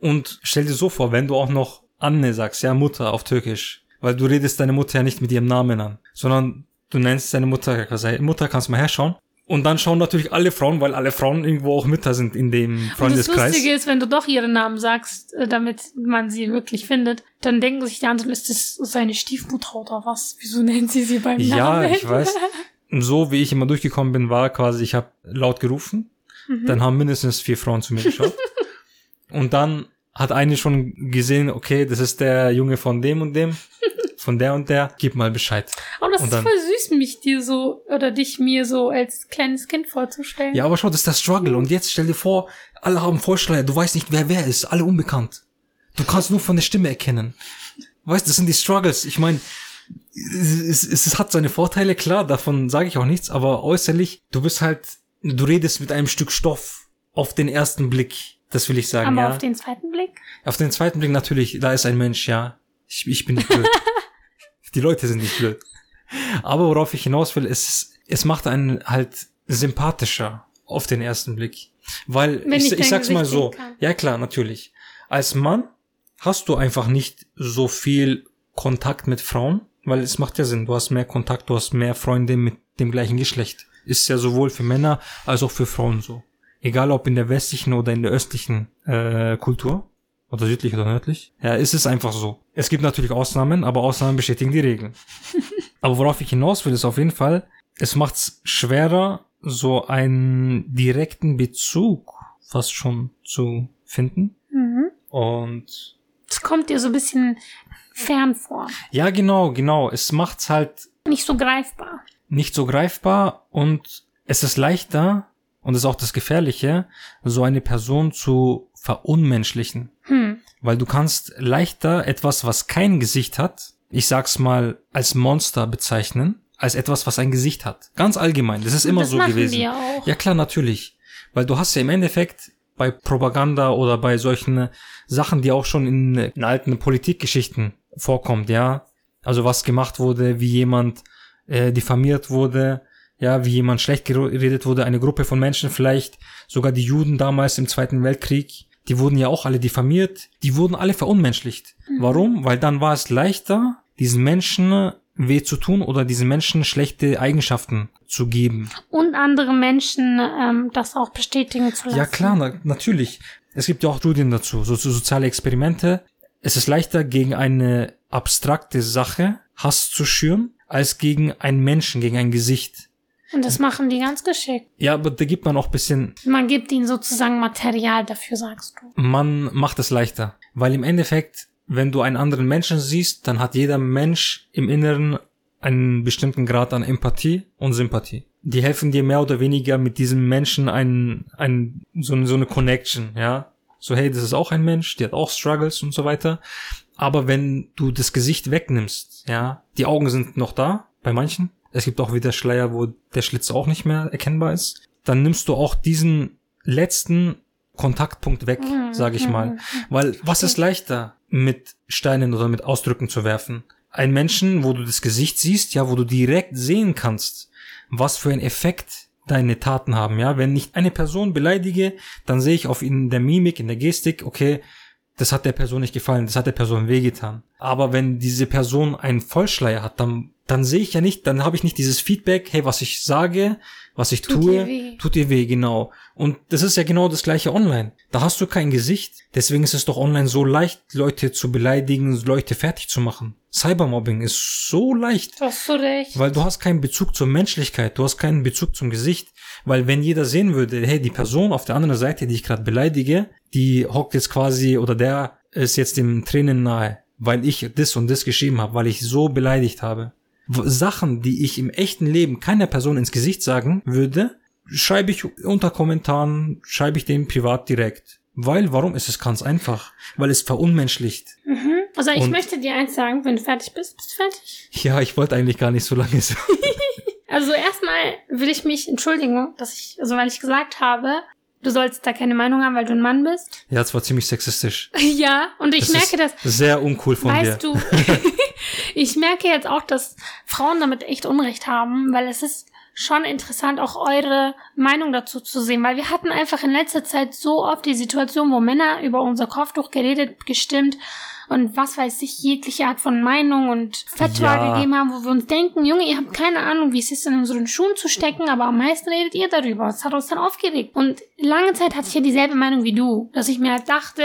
Und stell dir so vor, wenn du auch noch Anne sagst, ja, Mutter auf Türkisch, weil du redest deine Mutter ja nicht mit ihrem Namen an, sondern du nennst deine Mutter, Mutter, kannst mal herschauen? Und dann schauen natürlich alle Frauen, weil alle Frauen irgendwo auch Mütter sind in dem Und das Freundeskreis. Lustige ist, wenn du doch ihren Namen sagst, äh, damit man sie wirklich findet, dann denken sich die anderen, ist das seine Stiefmutter oder was? Wieso nennt sie sie beim Ja, Namen? ich weiß. So wie ich immer durchgekommen bin, war quasi, ich habe laut gerufen, Mhm. dann haben mindestens vier Frauen zu mir geschaut. und dann hat eine schon gesehen, okay, das ist der Junge von dem und dem, von der und der, gib mal Bescheid. Aber das Und ist voll süß, mich dir so, oder dich mir so als kleines Kind vorzustellen. Ja, aber schau, das ist der Struggle. Und jetzt stell dir vor, alle haben Vollschleier, du weißt nicht, wer wer ist, alle unbekannt. Du kannst nur von der Stimme erkennen. Weißt, das sind die Struggles. Ich meine, es, es, es hat seine Vorteile, klar, davon sage ich auch nichts, aber äußerlich, du bist halt, du redest mit einem Stück Stoff auf den ersten Blick. Das will ich sagen, Aber ja. auf den zweiten Blick? Auf den zweiten Blick natürlich, da ist ein Mensch, ja. Ich, ich bin nicht blöd. Die Leute sind nicht blöd. Aber worauf ich hinaus will, ist, es macht einen halt sympathischer auf den ersten Blick. Weil, Wenn ich, ich ich, sag's mal so. Ja klar, natürlich. Als Mann hast du einfach nicht so viel Kontakt mit Frauen, weil es macht ja Sinn. Du hast mehr Kontakt, du hast mehr Freunde mit dem gleichen Geschlecht. Ist ja sowohl für Männer als auch für Frauen so. Egal ob in der westlichen oder in der östlichen äh, Kultur. Oder südlich oder nördlich. Ja, ist es einfach so. Es gibt natürlich Ausnahmen, aber Ausnahmen bestätigen die Regeln. aber worauf ich hinaus will, ist auf jeden Fall, es macht's schwerer, so einen direkten Bezug fast schon zu finden. Mhm. Und Es kommt dir so ein bisschen fern vor. ja, genau, genau. Es macht's halt Nicht so greifbar. nicht so greifbar und es ist leichter, und das ist auch das Gefährliche, so eine Person zu verunmenschlichen. Hm. Weil du kannst leichter etwas, was kein Gesicht hat, ich sag's mal, als Monster bezeichnen, als etwas, was ein Gesicht hat. Ganz allgemein. Das ist immer das so gewesen. Ja klar, natürlich. Weil du hast ja im Endeffekt bei Propaganda oder bei solchen Sachen, die auch schon in, in alten Politikgeschichten vorkommt, ja. Also was gemacht wurde, wie jemand äh, diffamiert wurde, ja, wie jemand schlecht geredet wurde, eine Gruppe von Menschen vielleicht, sogar die Juden damals im Zweiten Weltkrieg, die wurden ja auch alle diffamiert, die wurden alle verunmenschlicht. Mhm. Warum? Weil dann war es leichter, diesen Menschen weh zu tun oder diesen Menschen schlechte Eigenschaften zu geben. Und andere Menschen ähm, das auch bestätigen zu lassen. Ja klar, na, natürlich. Es gibt ja auch Studien dazu, so, so soziale Experimente. Es ist leichter gegen eine abstrakte Sache Hass zu schüren, als gegen einen Menschen, gegen ein Gesicht. Und das machen die ganz geschickt. Ja, aber da gibt man auch bisschen. Man gibt ihnen sozusagen Material dafür, sagst du. Man macht es leichter. Weil im Endeffekt, wenn du einen anderen Menschen siehst, dann hat jeder Mensch im Inneren einen bestimmten Grad an Empathie und Sympathie. Die helfen dir mehr oder weniger mit diesem Menschen ein, ein, so, so eine Connection, ja. So, hey, das ist auch ein Mensch, der hat auch Struggles und so weiter. Aber wenn du das Gesicht wegnimmst, ja, die Augen sind noch da, bei manchen. Es gibt auch wieder Schleier, wo der Schlitz auch nicht mehr erkennbar ist. Dann nimmst du auch diesen letzten Kontaktpunkt weg, mhm. sage ich mal. Mhm. Weil was ist leichter, mit Steinen oder mit Ausdrücken zu werfen? Ein Menschen, wo du das Gesicht siehst, ja, wo du direkt sehen kannst, was für ein Effekt deine Taten haben, ja. Wenn ich eine Person beleidige, dann sehe ich auf in der Mimik, in der Gestik, okay, das hat der Person nicht gefallen, das hat der Person wehgetan. Aber wenn diese Person einen Vollschleier hat, dann, dann sehe ich ja nicht, dann habe ich nicht dieses Feedback, hey, was ich sage, was ich tut tue, dir tut dir weh, genau. Und das ist ja genau das gleiche online. Da hast du kein Gesicht. Deswegen ist es doch online so leicht, Leute zu beleidigen, Leute fertig zu machen. Cybermobbing ist so leicht. Hast du recht. Weil du hast keinen Bezug zur Menschlichkeit, du hast keinen Bezug zum Gesicht. Weil wenn jeder sehen würde, hey, die Person auf der anderen Seite, die ich gerade beleidige, die hockt jetzt quasi oder der ist jetzt dem Tränen nahe, weil ich das und das geschrieben habe, weil ich so beleidigt habe. Sachen, die ich im echten Leben keiner Person ins Gesicht sagen würde, schreibe ich unter Kommentaren, schreibe ich dem privat direkt. Weil, warum ist es ganz einfach? Weil es verunmenschlicht. Mhm. Also ich und möchte dir eins sagen, wenn du fertig bist, bist du fertig? Ja, ich wollte eigentlich gar nicht so lange sagen. also erstmal will ich mich entschuldigen, dass ich, also weil ich gesagt habe, du sollst da keine Meinung haben, weil du ein Mann bist. Ja, es war ziemlich sexistisch. ja, und ich das merke das. Sehr uncool von weißt dir. Weißt du, ich merke jetzt auch, dass Frauen damit echt Unrecht haben, weil es ist schon interessant, auch eure Meinung dazu zu sehen, weil wir hatten einfach in letzter Zeit so oft die Situation, wo Männer über unser Kopftuch geredet, gestimmt und was weiß ich, jegliche Art von Meinung und Fatwa ja. gegeben haben, wo wir uns denken, Junge, ihr habt keine Ahnung, wie es ist, in unseren Schuhen zu stecken, aber am meisten redet ihr darüber. Das hat uns dann aufgeregt. Und lange Zeit hatte ich ja dieselbe Meinung wie du, dass ich mir halt dachte,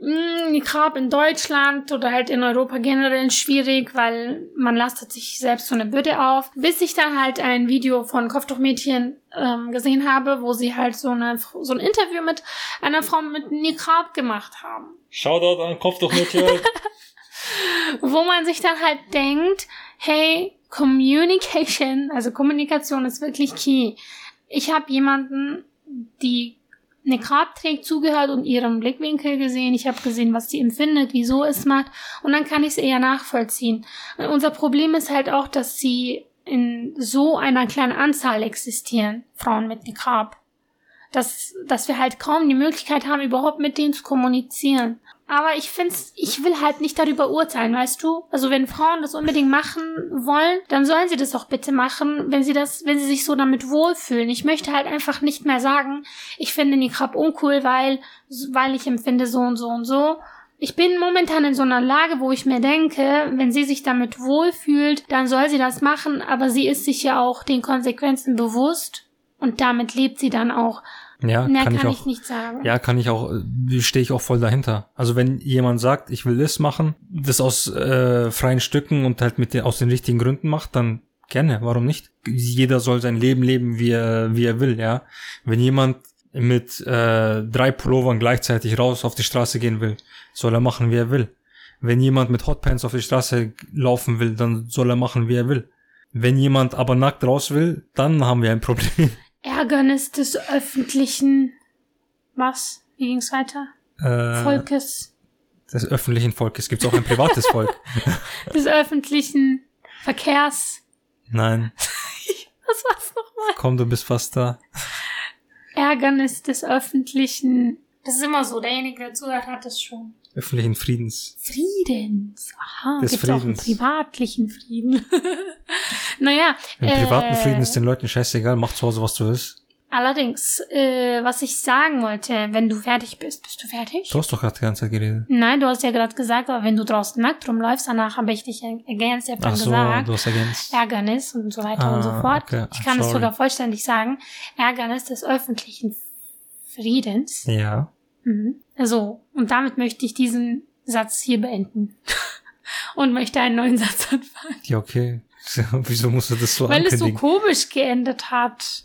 hm, Niqab in Deutschland oder halt in Europa generell schwierig, weil man lastet sich selbst so eine Bürde auf. Bis ich dann halt ein Video von Kopftuchmädchen ähm, gesehen habe, wo sie halt so, eine, so ein Interview mit einer Frau mit Niqab gemacht haben. Shoutout an Kopftuchmädchen. wo man sich dann halt denkt, hey, Communication, also Kommunikation ist wirklich key. Ich habe jemanden, die eine Grab trägt, zugehört und ihren Blickwinkel gesehen. Ich habe gesehen, was sie empfindet, wieso es macht. Und dann kann ich es eher nachvollziehen. Und unser Problem ist halt auch, dass sie in so einer kleinen Anzahl existieren, Frauen mit Niqab. Dass, dass wir halt kaum die Möglichkeit haben, überhaupt mit denen zu kommunizieren. Aber ich find's, ich will halt nicht darüber urteilen, weißt du? Also wenn Frauen das unbedingt machen wollen, dann sollen sie das auch bitte machen, wenn sie das, wenn sie sich so damit wohlfühlen. Ich möchte halt einfach nicht mehr sagen, ich finde Niqab uncool, weil, weil ich empfinde so und so und so. Ich bin momentan in so einer Lage, wo ich mir denke, wenn sie sich damit wohlfühlt, dann soll sie das machen, aber sie ist sich ja auch den Konsequenzen bewusst und damit lebt sie dann auch. Ja, Mehr kann, kann ich, auch, nicht sagen. Ja, kann ich auch, äh, stehe ich auch voll dahinter. Also wenn jemand sagt, ich will das machen, das aus äh, freien Stücken und halt mit den, aus den richtigen Gründen macht, dann gerne, warum nicht? Jeder soll sein Leben leben, wie er, wie er will, ja. Wenn jemand mit äh, drei Pullovern gleichzeitig raus auf die Straße gehen will, soll er machen, wie er will. Wenn jemand mit Hotpants auf die Straße laufen will, dann soll er machen, wie er will. Wenn jemand aber nackt raus will, dann haben wir ein Problem. Ärgernis des öffentlichen, was? Wie ging's weiter? Äh, Volkes. Des öffentlichen Volkes. Gibt's auch ein privates Volk? des öffentlichen Verkehrs. Nein. was war's nochmal? Komm, du bist fast da. Ärgernis des öffentlichen. Das ist immer so, derjenige, der zuhört, hat es schon. Öffentlichen Friedens. Friedens. Aha, Des gibt's auch einen Friedens. privatlichen Frieden. naja. Im privaten äh, Frieden ist den Leuten scheißegal, mach zu Hause, was du willst. Allerdings, äh, was ich sagen wollte, wenn du fertig bist, bist du fertig? Du hast doch gerade die ganze Zeit geredet. Nein, du hast ja gerade gesagt, aber wenn du draußen nackt rumläufst, danach habe ich dich ergänzt, ich habe dann so, gesagt, du hast ergänzt. Ärgernis und so weiter und so Ah, fort. okay. Ich kann es Sorry. sogar vollständig sagen. Ärgernis des öffentlichen Friedens. Ja. Mhm. So, und damit möchte ich diesen Satz hier beenden. und möchte einen neuen Satz anfangen. Ja, okay. Wieso musst du das so Weil es so komisch geendet hat.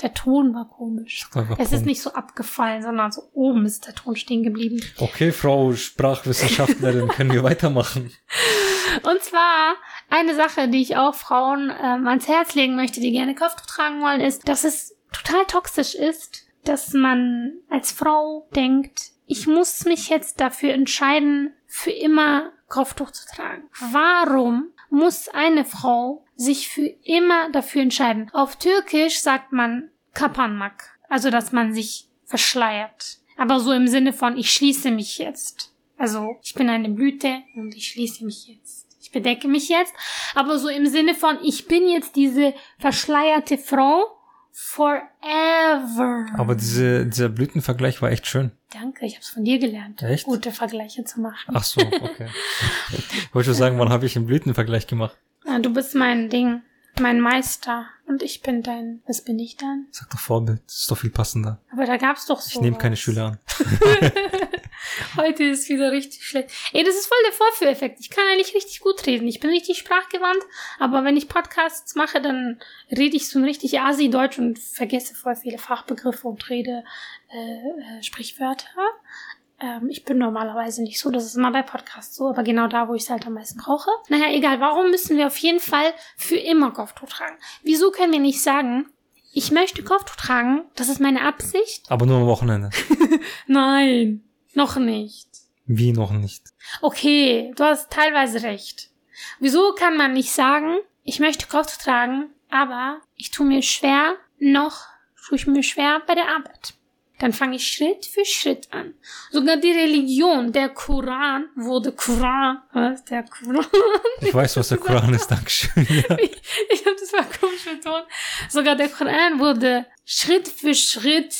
Der Ton war komisch. Es ist nicht so abgefallen, sondern so oben ist der Ton stehen geblieben. Okay, Frau Sprachwissenschaftlerin, können wir weitermachen? Und zwar eine Sache, die ich auch Frauen ähm, ans Herz legen möchte, die gerne Kopftuch tragen wollen, ist, dass es total toxisch ist, dass man als Frau denkt, ich muss mich jetzt dafür entscheiden, für immer Kopftuch zu tragen. Warum muss eine Frau sich für immer dafür entscheiden? Auf Türkisch sagt man kapanmak, also dass man sich verschleiert. Aber so im Sinne von, ich schließe mich jetzt. Also, ich bin eine Blüte und ich schließe mich jetzt. Ich bedecke mich jetzt. Aber so im Sinne von, ich bin jetzt diese verschleierte Frau forever. Aber diese, dieser Blütenvergleich war echt schön. Danke, ich habe es von dir gelernt, Echt? gute Vergleiche zu machen. Ach so, okay. Ich wollte schon sagen, wann habe ich einen Blütenvergleich gemacht? Ja, du bist mein Ding, mein Meister und ich bin dein, was bin ich dann? Sag doch Vorbild, das ist doch viel passender. Aber da gab's doch so. Ich nehme keine Schüler an. Heute ist wieder richtig schlecht. Ey, das ist voll der Vorführeffekt. Ich kann eigentlich richtig gut reden. Ich bin richtig sprachgewandt, aber wenn ich Podcasts mache, dann rede ich so ein richtig Asi-Deutsch und vergesse voll viele Fachbegriffe und rede äh, äh, Sprichwörter. Ähm, ich bin normalerweise nicht so, das ist immer bei Podcasts so, aber genau da, wo ich es halt am meisten brauche. Naja, egal, warum müssen wir auf jeden Fall für immer Kopftuch tragen? Wieso können wir nicht sagen, ich möchte Kopftuch tragen, das ist meine Absicht? Aber nur am Wochenende. Nein, noch nicht. Wie noch nicht? Okay, du hast teilweise recht. Wieso kann man nicht sagen, ich möchte Kopftuch tragen, aber ich tue mir schwer, noch tue ich mir schwer bei der Arbeit. Dann fange ich Schritt für Schritt an. Sogar die Religion, der Koran wurde Koran, was? Der Koran. Ich weiß, was der Koran ist, Dankeschön. Ja. Ich, ich habe das mal komisch betont. Sogar der Koran wurde Schritt für Schritt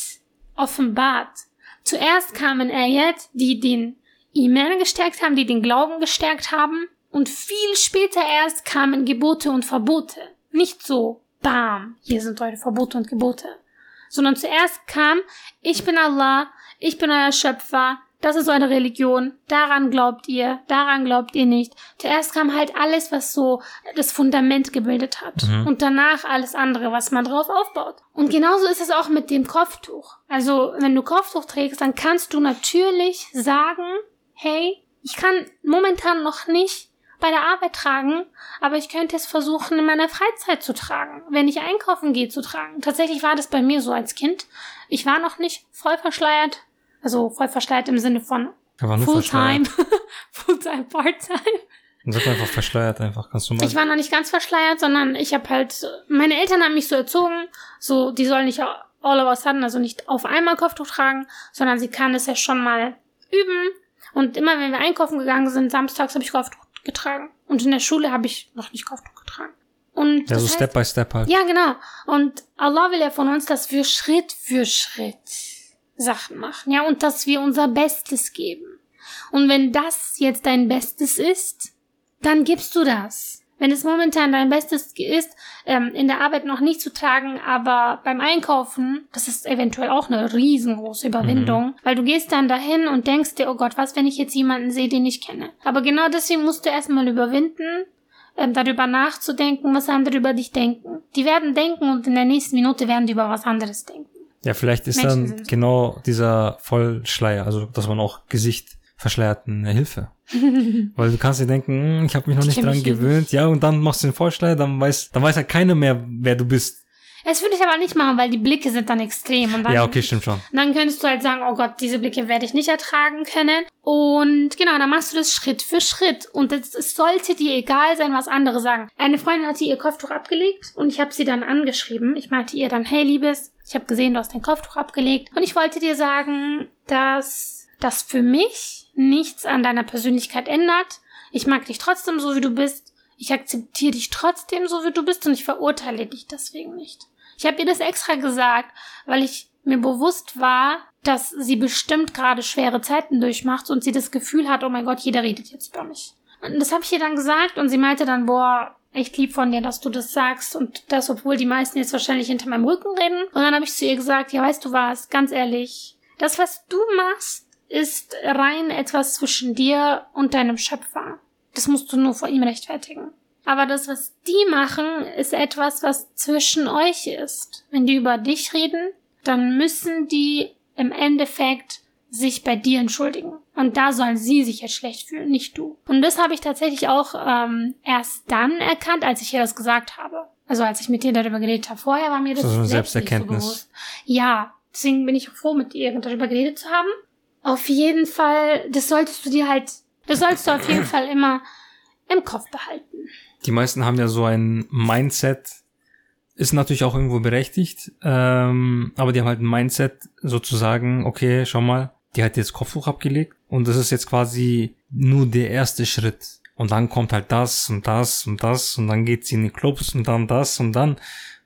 offenbart. Zuerst kamen Ayat, die den Iman gestärkt haben, die den Glauben gestärkt haben. Und viel später erst kamen Gebote und Verbote. Nicht so, bam, hier sind eure Verbote und Gebote. Sondern zuerst kam, ich bin Allah, ich bin euer Schöpfer, das ist eure Religion, daran glaubt ihr, daran glaubt ihr nicht. Zuerst kam halt alles, was so das Fundament gebildet hat. Mhm. Und danach alles andere, was man drauf aufbaut. Und genauso ist es auch mit dem Kopftuch. Also, wenn du Kopftuch trägst, dann kannst du natürlich sagen, hey, ich kann momentan noch nicht bei der Arbeit tragen, aber ich könnte es versuchen, in meiner Freizeit zu tragen, wenn ich einkaufen gehe, zu tragen. Tatsächlich war das bei mir so als Kind. Ich war noch nicht voll verschleiert, also voll verschleiert im Sinne von Fulltime. Fulltime, Parttime. Und sag einfach verschleiert einfach. Kannst du mal. Ich war noch nicht ganz verschleiert, sondern ich habe halt, meine Eltern haben mich so erzogen, so, die sollen nicht all of a sudden, also nicht auf einmal Kopftuch tragen, sondern sie kann es ja schon mal üben. Und immer wenn wir einkaufen gegangen sind, samstags habe ich Kopftuch getragen. Und in der Schule habe ich noch nicht Kopftuch getragen. Und ja, so heißt, Step by Step halt. ja, genau. Und Allah will ja von uns, dass wir Schritt für Schritt Sachen machen, ja, und dass wir unser Bestes geben. Und wenn das jetzt dein Bestes ist, dann gibst du das. Wenn es momentan dein Bestes ist, ähm, in der Arbeit noch nicht zu tragen, aber beim Einkaufen, das ist eventuell auch eine riesengroße Überwindung, weil du gehst dann dahin und denkst dir, oh Gott, was, wenn ich jetzt jemanden sehe, den ich kenne. Aber genau deswegen musst du erstmal überwinden, ähm, darüber nachzudenken, was andere über dich denken. Die werden denken und in der nächsten Minute werden die über was anderes denken. Ja, vielleicht ist Menschen dann genau dieser Vollschleier, also dass man auch Gesicht verschleiert, eine Hilfe. Weil du kannst dir denken, hm, ich habe mich noch Ich nicht dran gewöhnt, ja, und dann machst du den Vollschleier, dann weiß, dann weiß halt keiner mehr, wer du bist. Das würde ich aber nicht machen, weil die Blicke sind dann extrem. Und dann, Ja, okay, stimmt schon. dann könntest du halt sagen, oh Gott, diese Blicke werde ich nicht ertragen können. Und genau, dann machst du das Schritt für Schritt. Und es, es sollte dir egal sein, was andere sagen. Eine Freundin hatte ihr Kopftuch abgelegt und ich habe sie dann angeschrieben. Ich meinte ihr dann, hey Liebes, Ich habe gesehen, du hast dein Kopftuch abgelegt. Und ich wollte dir sagen, dass das für mich nichts an deiner Persönlichkeit ändert. Ich mag dich trotzdem so, wie du bist. Ich akzeptiere dich trotzdem so, wie du bist und ich verurteile dich deswegen nicht. Ich habe ihr das extra gesagt, weil ich mir bewusst war, dass sie bestimmt gerade schwere Zeiten durchmacht und sie das Gefühl hat, oh mein Gott, jeder redet jetzt über mich. Und das habe ich ihr dann gesagt und sie meinte dann, boah, echt lieb von dir, dass du das sagst und das, obwohl die meisten jetzt wahrscheinlich hinter meinem Rücken reden. Und dann habe ich zu ihr gesagt, ja, weißt du was, ganz ehrlich, das, was du machst, ist rein etwas zwischen dir und deinem Schöpfer. Das musst du nur vor ihm rechtfertigen. Aber das, was die machen, ist etwas, was zwischen euch ist. Wenn die über dich reden, dann müssen die im Endeffekt sich bei dir entschuldigen. Und da sollen sie sich jetzt schlecht fühlen, nicht du. Und das habe ich tatsächlich auch ähm, erst dann erkannt, als ich ihr das gesagt habe. Also als ich mit dir darüber geredet habe. Vorher war mir das So eine selbst nicht so Selbsterkenntnis. bewusst. Ja, deswegen bin ich auch froh, mit ihr darüber geredet zu haben. Auf jeden Fall, das solltest du dir halt, das sollst du auf jeden Fall immer im Kopf behalten. Die meisten haben ja so ein Mindset, ist natürlich auch irgendwo berechtigt, ähm, aber die haben halt ein Mindset sozusagen, okay, schau mal, die hat jetzt Kopftuch abgelegt und das ist jetzt quasi nur der erste Schritt. Und dann kommt halt das und das und das und dann geht sie in die Clubs und dann das und dann.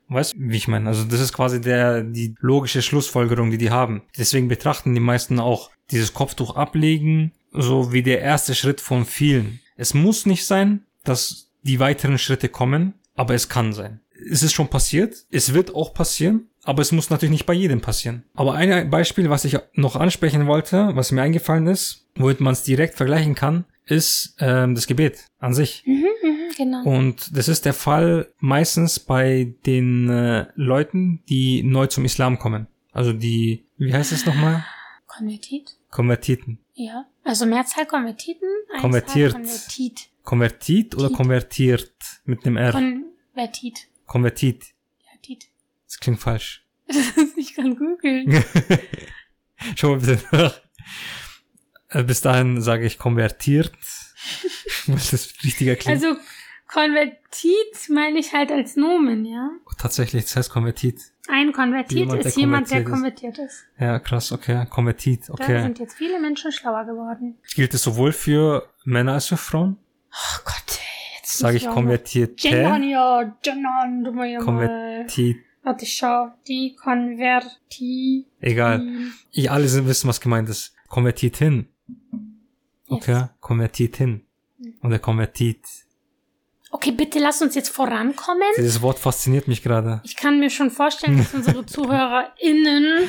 Weißt du, wie ich meine? Also das ist quasi der, die logische Schlussfolgerung, die die haben. Deswegen betrachten die meisten auch dieses Kopftuch ablegen so wie der erste Schritt von vielen. Es muss nicht sein, dass die weiteren Schritte kommen, aber es kann sein. Es ist schon passiert, es wird auch passieren, aber es muss natürlich nicht bei jedem passieren. Aber ein Beispiel, was ich noch ansprechen wollte, was mir eingefallen ist, womit man es direkt vergleichen kann, ist ähm, das Gebet an sich. Mhm, mhm, genau. Und das ist der Fall meistens bei den äh, Leuten, die neu zum Islam kommen. Also die, wie heißt es nochmal? Konvertit? Konvertiten. Ja. Also Mehrzahl Konvertiten, Einzahl Konvertiert. Konvertit. Konvertit oder Tit. konvertiert mit einem R? Konvertit. Konvertit. Ja, Tit. Das klingt falsch. ich kann googeln. Schau mal bitte nach. Äh, Bis dahin sage ich konvertiert. weil das richtiger klingt. Also Konvertit meine ich halt als Nomen, ja. Oh, tatsächlich, das heißt konvertit. Ein Konvertit Jemand, ist jemand, der konvertiert ist. Ja, krass, okay. Konvertit, Da okay. sind jetzt viele Menschen schlauer geworden. Gilt es sowohl für Männer als für Frauen? Oh Gott, ey, Sage muss ich auch konvertiert. noch- Gendern, ja, gendern, du mal ja mal. Konvertit. Warte, ich schau. Die Konverti. Egal. Ihr alle wissen, was gemeint ist. Konvertiert hin. Okay, konvertiert hin. Oder konvertit. Okay, bitte lass uns jetzt vorankommen. Dieses Wort fasziniert mich gerade. Ich kann mir schon vorstellen, dass unsere ZuhörerInnen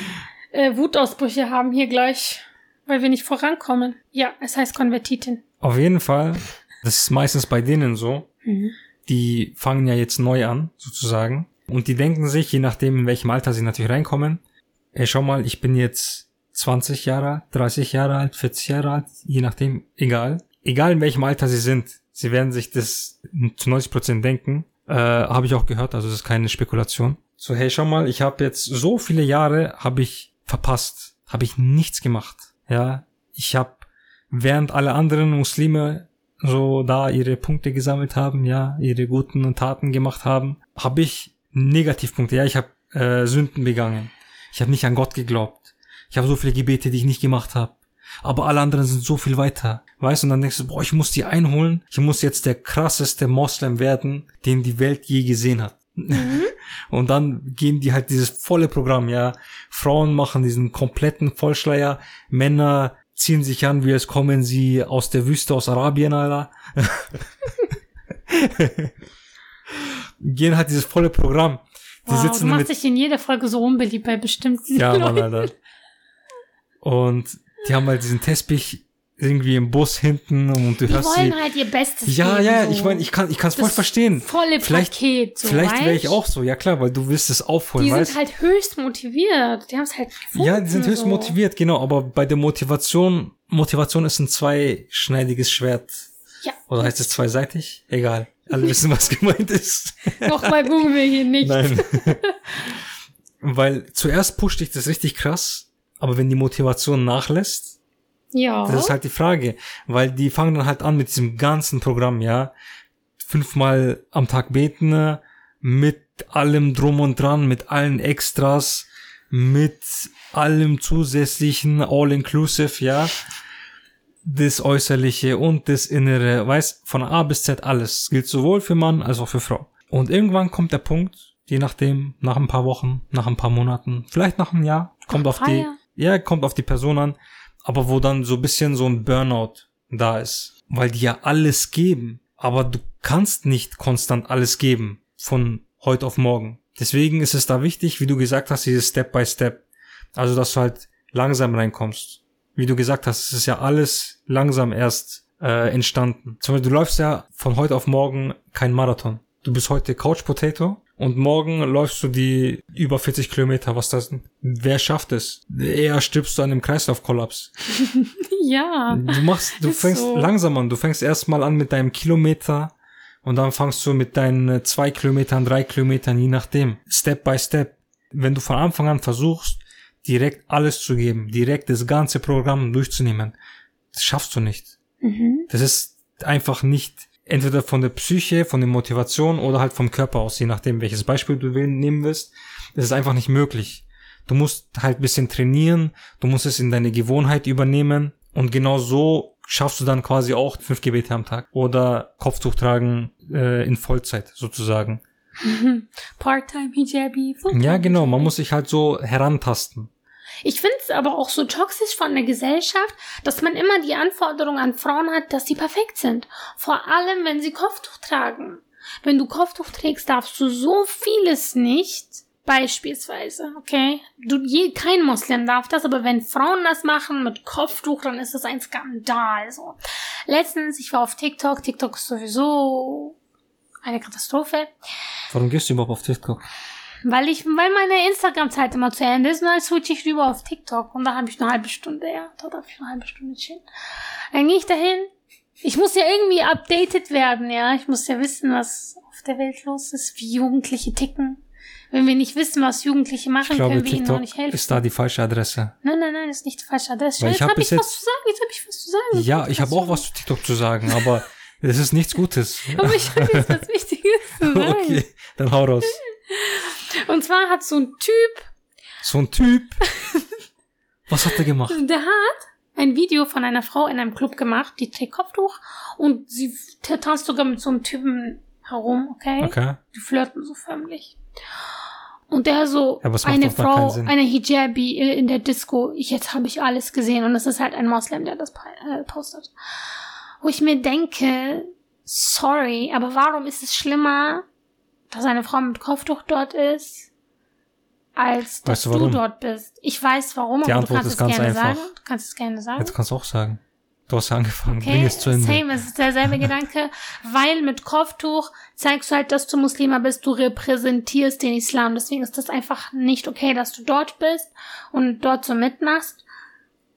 äh, Wutausbrüche haben hier gleich, weil wir nicht vorankommen. Ja, es heißt Konvertitin. Auf jeden Fall, das ist meistens bei denen so, Mhm. die fangen ja jetzt neu an, sozusagen. Und die denken sich, je nachdem, in welchem Alter sie natürlich reinkommen, ey, schau mal, ich bin jetzt 20 Jahre alt, 30 Jahre alt, 40 Jahre alt, je nachdem, egal. Egal in welchem Alter sie sind, sie werden sich das zu 90 Prozent denken. Äh, habe ich auch gehört, also das ist keine Spekulation. So, hey, schau mal, ich habe jetzt so viele Jahre, habe ich verpasst, habe ich nichts gemacht. Ja, ich habe, während alle anderen Muslime so da ihre Punkte gesammelt haben, ja, ihre guten Taten gemacht haben, habe ich Negativpunkte. Ja, ich habe äh, Sünden begangen. Ich habe nicht an Gott geglaubt. Ich habe so viele Gebete, die ich nicht gemacht habe. Aber alle anderen sind so viel weiter. Weißt du, und dann denkst du, boah, ich muss die einholen. Ich muss jetzt der krasseste Moslem werden, den die Welt je gesehen hat. Und dann gehen die halt dieses volle Programm, ja. Frauen machen diesen kompletten Vollschleier, Männer ziehen sich an, wie als kommen sie aus der Wüste aus Arabien, Alter. gehen halt dieses volle Programm. Die Wow, du sitzen machst mit, dich in jeder Folge so unbeliebt bei bestimmten ja, Mann, Leuten. Alter. Und die haben halt diesen Tespich irgendwie im Bus hinten und du Die hörst wollen sie. halt ihr Bestes Ja, ja, so. ich meine, ich kann, ich kann es voll verstehen. volle Vielleicht- Paket. So, Vielleicht wäre ich auch so, ja klar, weil du willst es aufholen, Die weißt sind halt höchst motiviert. Die haben es halt gefunden, Ja, die sind höchst so. motiviert, genau, aber bei der Motivation, Motivation ist ein zweischneidiges Schwert. Ja. Oder heißt es zweiseitig? Egal. Alle wissen, was gemeint ist. Nochmal googeln wir hier nicht. Nein. Weil zuerst pusht dich das richtig krass, aber wenn die Motivation nachlässt, Ja. das ist halt die Frage. Weil die fangen dann halt an mit diesem ganzen Programm, ja. Fünfmal am Tag beten, mit allem drum und dran, mit allen Extras, mit allem zusätzlichen All-Inclusive, ja. Das Äußerliche und das Innere, weiß, von A bis Z alles. Das gilt sowohl für Mann als auch für Frau. Und irgendwann kommt der Punkt, je nachdem, nach ein paar Wochen, nach ein paar Monaten, vielleicht nach einem Jahr, kommt auf die, ja, kommt auf die Person an, aber wo dann so ein bisschen so ein Burnout da ist. Weil die ja alles geben, aber du kannst nicht konstant alles geben von heute auf morgen. Deswegen ist es da wichtig, wie du gesagt hast, dieses Step by Step. Also, dass du halt langsam reinkommst. Wie du gesagt hast, es ist ja alles langsam erst äh, entstanden. Zum Beispiel, du läufst ja von heute auf morgen kein Marathon. Du bist heute Couch Potato und morgen läufst du die über 40 Kilometer. Was das? Wer schafft es? Eher stirbst du an einem Kreislaufkollaps. Ja. Du machst, du fängst so. langsam an. Du fängst erstmal an mit deinem Kilometer und dann fangst du mit deinen äh, zwei Kilometern, drei Kilometern, je nachdem. Step by Step. Wenn du von Anfang an versuchst, direkt alles zu geben, direkt das ganze Programm durchzunehmen, das schaffst du nicht. Mhm. Das ist einfach nicht entweder von der Psyche, von der Motivation oder halt vom Körper aus, je nachdem, welches Beispiel du nehmen willst. Das ist einfach nicht möglich. Du musst halt ein bisschen trainieren, du musst es in deine Gewohnheit übernehmen und genau so schaffst du dann quasi auch fünf Gebete am Tag oder Kopftuch tragen äh, in Vollzeit sozusagen. Part-time Hijabi. Fulltime Ja, genau, man muss sich halt so herantasten. Ich finde es aber auch so toxisch von der Gesellschaft, dass man immer die Anforderung an Frauen hat, dass sie perfekt sind. Vor allem, wenn sie Kopftuch tragen. Wenn du Kopftuch trägst, darfst du so vieles nicht. Beispielsweise, okay? Du, je, kein Moslem darf das, aber wenn Frauen das machen mit Kopftuch, dann ist das ein Skandal. So. Letztens, ich war auf TikTok. TikTok ist sowieso eine Katastrophe. Warum gehst du überhaupt auf TikTok? Weil ich, weil meine Instagram-Zeit immer zu Ende ist und dann switche ich rüber auf TikTok und da habe ich eine halbe Stunde, ja, da darf ich eine halbe Stunde chillen. Dann gehe ich dahin. Ich muss ja irgendwie updated werden, ja. Ich muss ja wissen, was auf der Welt los ist, wie Jugendliche ticken. Wenn wir nicht wissen, was Jugendliche machen, Ich glaube, können wir ihnen auch TikTok nicht helfen. ist da die falsche Adresse. Nein, nein, nein, das ist nicht die falsche Adresse. Weil ich Jetzt hab habe ich bis was zu sagen, jetzt habe ich was zu sagen. Ja, ich habe auch was zu TikTok zu sagen, aber es ist nichts Gutes. Aber ich habe jetzt was Wichtiges zu sagen. Okay, dann hau raus. Und zwar hat so ein Typ So ein Typ. Was hat er gemacht? Der hat ein Video von einer Frau in einem Club gemacht, die trägt Kopftuch und sie tanzt sogar mit so einem Typen herum, okay? Okay. Die flirten so förmlich. Und der so, Ja, eine Frau, eine Hijabi in der Disco, ich, jetzt habe ich alles gesehen und es ist halt ein Moslem, der das äh, postet. Wo ich mir denke, sorry, aber warum ist es schlimmer, dass eine Frau mit Kopftuch dort ist, als dass Weißt du du, dort bist? Ich weiß warum, Die aber Antwort du kannst ist es ganz gerne einfach. sagen. Du kannst es gerne sagen. Jetzt kannst du auch sagen. Du hast ja angefangen. Bring Okay, es zu Ende. same, es ist derselbe Gedanke, weil mit Kopftuch zeigst du halt, dass du Muslima bist, du repräsentierst den Islam. Deswegen ist das einfach nicht okay, dass du dort bist und dort so mitmachst.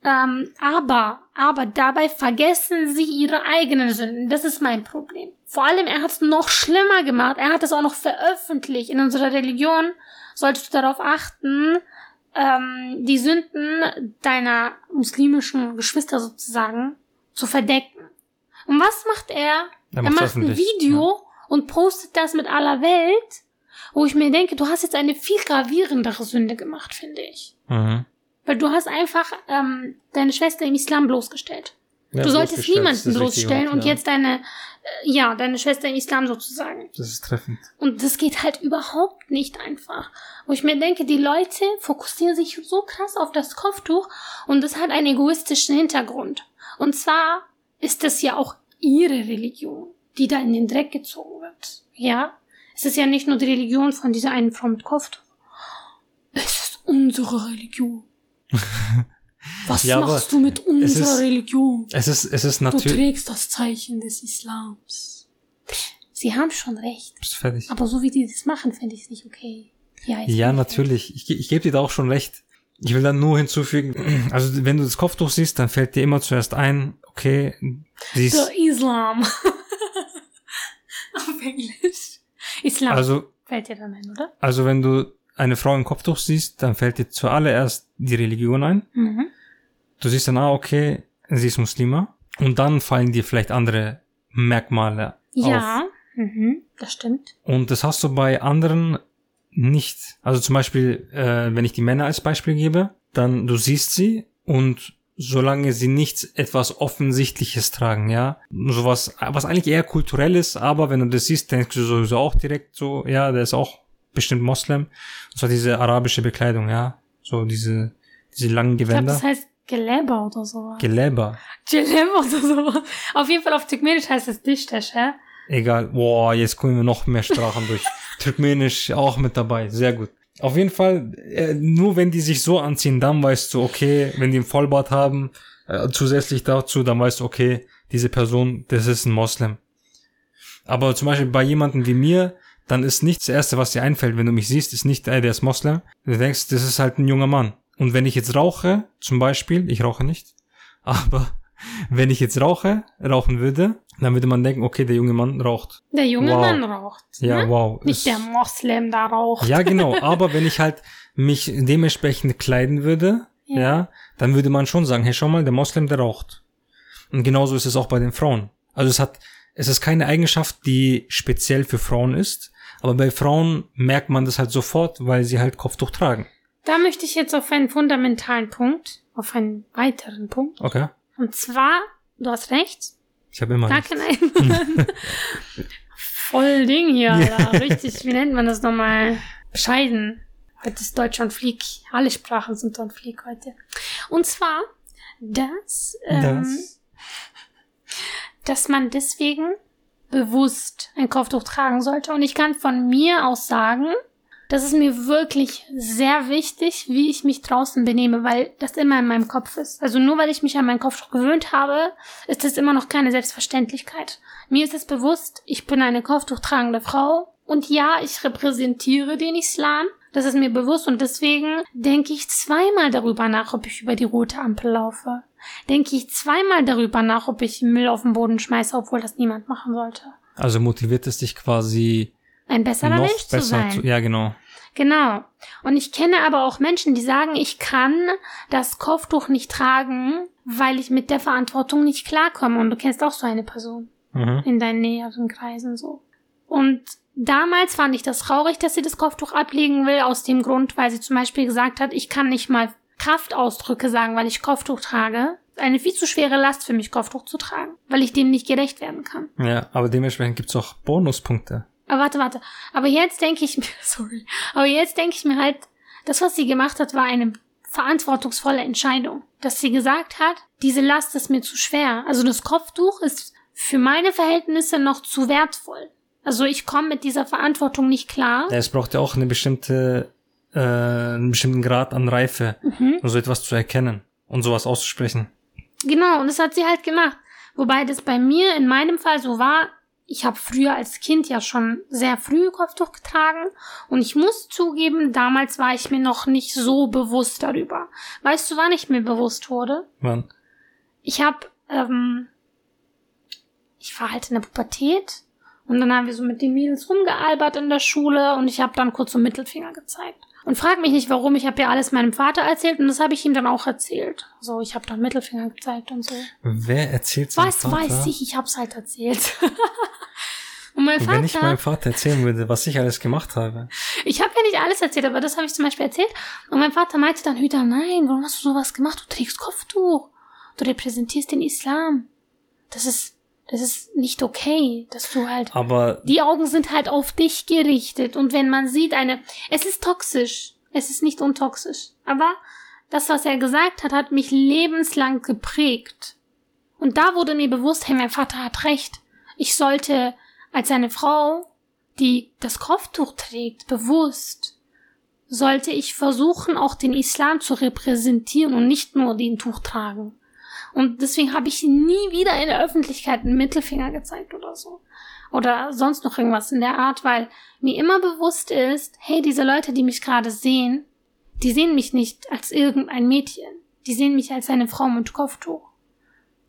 Ähm, aber, aber dabei vergessen sie ihre eigenen Sünden. Das ist mein Problem. Vor allem, er hat es noch schlimmer gemacht. Er hat es auch noch veröffentlicht. In unserer Religion solltest du darauf achten, ähm, die Sünden deiner muslimischen Geschwister sozusagen zu verdecken. Und was macht er? Er Er, macht ein Video und postet das mit aller Welt, wo ich mir denke, du hast jetzt eine viel gravierendere Sünde gemacht, finde ich. Mhm. Weil du hast einfach ähm, deine Schwester im Islam bloßgestellt. Ja, du solltest niemanden bloßstellen und ja. jetzt deine, äh, ja, deine Schwester im Islam sozusagen. Das ist treffend. Und das geht halt überhaupt nicht einfach. Wo ich mir denke, die Leute fokussieren sich so krass auf das Kopftuch und das hat einen egoistischen Hintergrund. Und zwar ist das ja auch ihre Religion, die da in den Dreck gezogen wird. Ja? Es ist ja nicht nur die Religion von dieser einen Frau mit Kopftuch. Es ist unsere Religion. Was Ja, machst du mit unserer ist- Religion? Es ist, es ist Du natürlich. trägst das Zeichen des Islams. Sie haben schon recht. Bist fertig. Aber so wie die das machen, finde ich es nicht okay. Ja, Ja, natürlich. Ich, ich gebe dir da auch schon recht. Ich will dann nur hinzufügen, also wenn du das Kopftuch siehst, dann fällt dir immer zuerst ein, okay, ist, Der Islam. Auf Englisch. Islam. also, Fällt dir dann ein, oder? also wenn du eine Frau im Kopftuch siehst, dann fällt dir zuallererst die Religion ein. Mhm. Du siehst dann, ah, okay, sie ist Muslima. Und dann fallen dir vielleicht andere Merkmale auf. Ja. Mhm. Das stimmt. Und das hast du bei anderen nicht. Also zum Beispiel, äh, wenn ich die Männer als Beispiel gebe, dann du siehst sie und solange sie nichts etwas Offensichtliches tragen, ja. Sowas, was eigentlich eher kulturell ist, aber wenn du das siehst, denkst du sowieso auch direkt so, ja, der ist auch bestimmt Moslem. Und zwar diese arabische Bekleidung, ja. So diese, diese langen Ich glaube, Gewänder. das heißt Geleber oder sowas. Geleber. Geleber oder sowas. Auf jeden Fall auf Türkmenisch heißt es Dişteş, hä? Egal. Boah, jetzt kommen wir noch mehr Sprachen durch. Türkmenisch auch mit dabei. Sehr gut. Auf jeden Fall, äh, nur wenn die sich so anziehen, dann weißt du, okay, wenn die einen Vollbart haben, äh, zusätzlich dazu, dann weißt du, okay, diese Person, das ist ein Moslem. Aber zum Beispiel bei jemandem wie mir, dann ist nicht das Erste, was dir einfällt, wenn du mich siehst, ist nicht, ey, der ist Moslem. Du denkst, das ist halt ein junger Mann. Und wenn ich jetzt rauche, zum Beispiel, ich rauche nicht, aber wenn ich jetzt rauche, rauchen würde, dann würde man denken, okay, der junge Mann raucht. Der junge Wow. Mann raucht. Ja, ne? wow. Nicht der Moslem da raucht. Ja, genau. Aber wenn ich halt mich dementsprechend kleiden würde, Ja. ja. dann würde man schon sagen, hey, schau mal, der Moslem, der raucht. Und genauso ist es auch bei den Frauen. Also es hat, es ist keine Eigenschaft, die speziell für Frauen ist. Aber bei Frauen merkt man das halt sofort, weil sie halt Kopftuch tragen. Da möchte ich jetzt auf einen fundamentalen Punkt, auf einen weiteren Punkt. Okay. Und zwar, du hast recht, Ich habe immer. gar kein Einwand. Voll Ding hier, Alter. Richtig, wie nennt man das nochmal? Bescheiden. Heute ist Deutschland Flieg. Alle Sprachen sind dort Flieg heute. Und zwar, dass, ähm, Das. dass man deswegen bewusst ein Kopftuch tragen sollte. Und ich kann von mir aus sagen, das ist mir wirklich sehr wichtig, wie ich mich draußen benehme, weil das immer in meinem Kopf ist. Also nur weil ich mich an meinen Kopftuch gewöhnt habe, ist das immer noch keine Selbstverständlichkeit. Mir ist es bewusst, ich bin eine Kopftuchtragende Frau und ja, ich repräsentiere den Islam. Das ist mir bewusst und deswegen denke ich zweimal darüber nach, ob ich über die rote Ampel laufe. Denke ich zweimal darüber nach, ob ich Müll auf den Boden schmeiße, obwohl das niemand machen sollte. Also motiviert es dich quasi Ein besserer noch Mensch zu besser sein. zu. Ja, genau. Genau. Und ich kenne aber auch Menschen, die sagen, ich kann das Kopftuch nicht tragen, weil ich mit der Verantwortung nicht klarkomme. Und du kennst auch so eine Person Mhm. in deinen näheren Kreisen so. Und damals fand ich das traurig, dass sie das Kopftuch ablegen will, aus dem Grund, weil sie zum Beispiel gesagt hat, ich kann nicht mal Kraftausdrücke sagen, weil ich Kopftuch trage. Eine viel zu schwere Last für mich, Kopftuch zu tragen, weil ich dem nicht gerecht werden kann. Ja, aber dementsprechend gibt's auch Bonuspunkte. Aber warte, warte. Aber jetzt denke ich mir, sorry. Aber jetzt denke ich mir halt, das, was sie gemacht hat, war eine verantwortungsvolle Entscheidung. Dass sie gesagt hat, diese Last ist mir zu schwer. Also das Kopftuch ist für meine Verhältnisse noch zu wertvoll. Also ich komme mit dieser Verantwortung nicht klar. Ja, es braucht ja auch eine bestimmte, äh, einen bestimmten Grad an Reife, Mhm. um so etwas zu erkennen und sowas auszusprechen. Genau, und das hat sie halt gemacht. Wobei das bei mir in meinem Fall so war, ich habe früher als Kind ja schon sehr früh Kopftuch getragen und ich muss zugeben, damals war ich mir noch nicht so bewusst darüber. Weißt du, wann ich mir bewusst wurde? Man, Ich habe, ähm, ich war halt in der Pubertät und dann haben wir so mit den Mädels rumgealbert in der Schule und ich habe dann kurz so Mittelfinger gezeigt. Und frag mich nicht warum, ich habe ja alles meinem Vater erzählt und das habe ich ihm dann auch erzählt. So, ich habe dann Mittelfinger gezeigt und so. wer erzählt Was Vater? weiß ich, ich hab's halt erzählt. und mein Wenn ich Vater, meinem Vater erzählen würde, was ich alles gemacht habe. ich habe ja nicht alles erzählt, aber das habe ich zum Beispiel erzählt. Und mein Vater meinte dann, Hüter, nein, warum hast du sowas gemacht? Du trägst Kopftuch. Du repräsentierst den Islam. Das ist, das ist nicht okay, dass du halt Aber die Augen sind halt auf dich gerichtet. Und wenn man sieht, eine, es ist toxisch. Es ist nicht untoxisch. Aber das, was er gesagt hat, hat mich lebenslang geprägt. Und da wurde mir bewusst, hey, mein Vater hat recht. Ich sollte als eine Frau, die das Kopftuch trägt, bewusst, sollte ich versuchen, auch den Islam zu repräsentieren und nicht nur den Tuch tragen. Und deswegen habe ich nie wieder in der Öffentlichkeit einen Mittelfinger gezeigt oder so. Oder sonst noch irgendwas in der Art, weil mir immer bewusst ist, hey, diese Leute, die mich gerade sehen, die sehen mich nicht als irgendein Mädchen. Die sehen mich als eine Frau mit Kopftuch.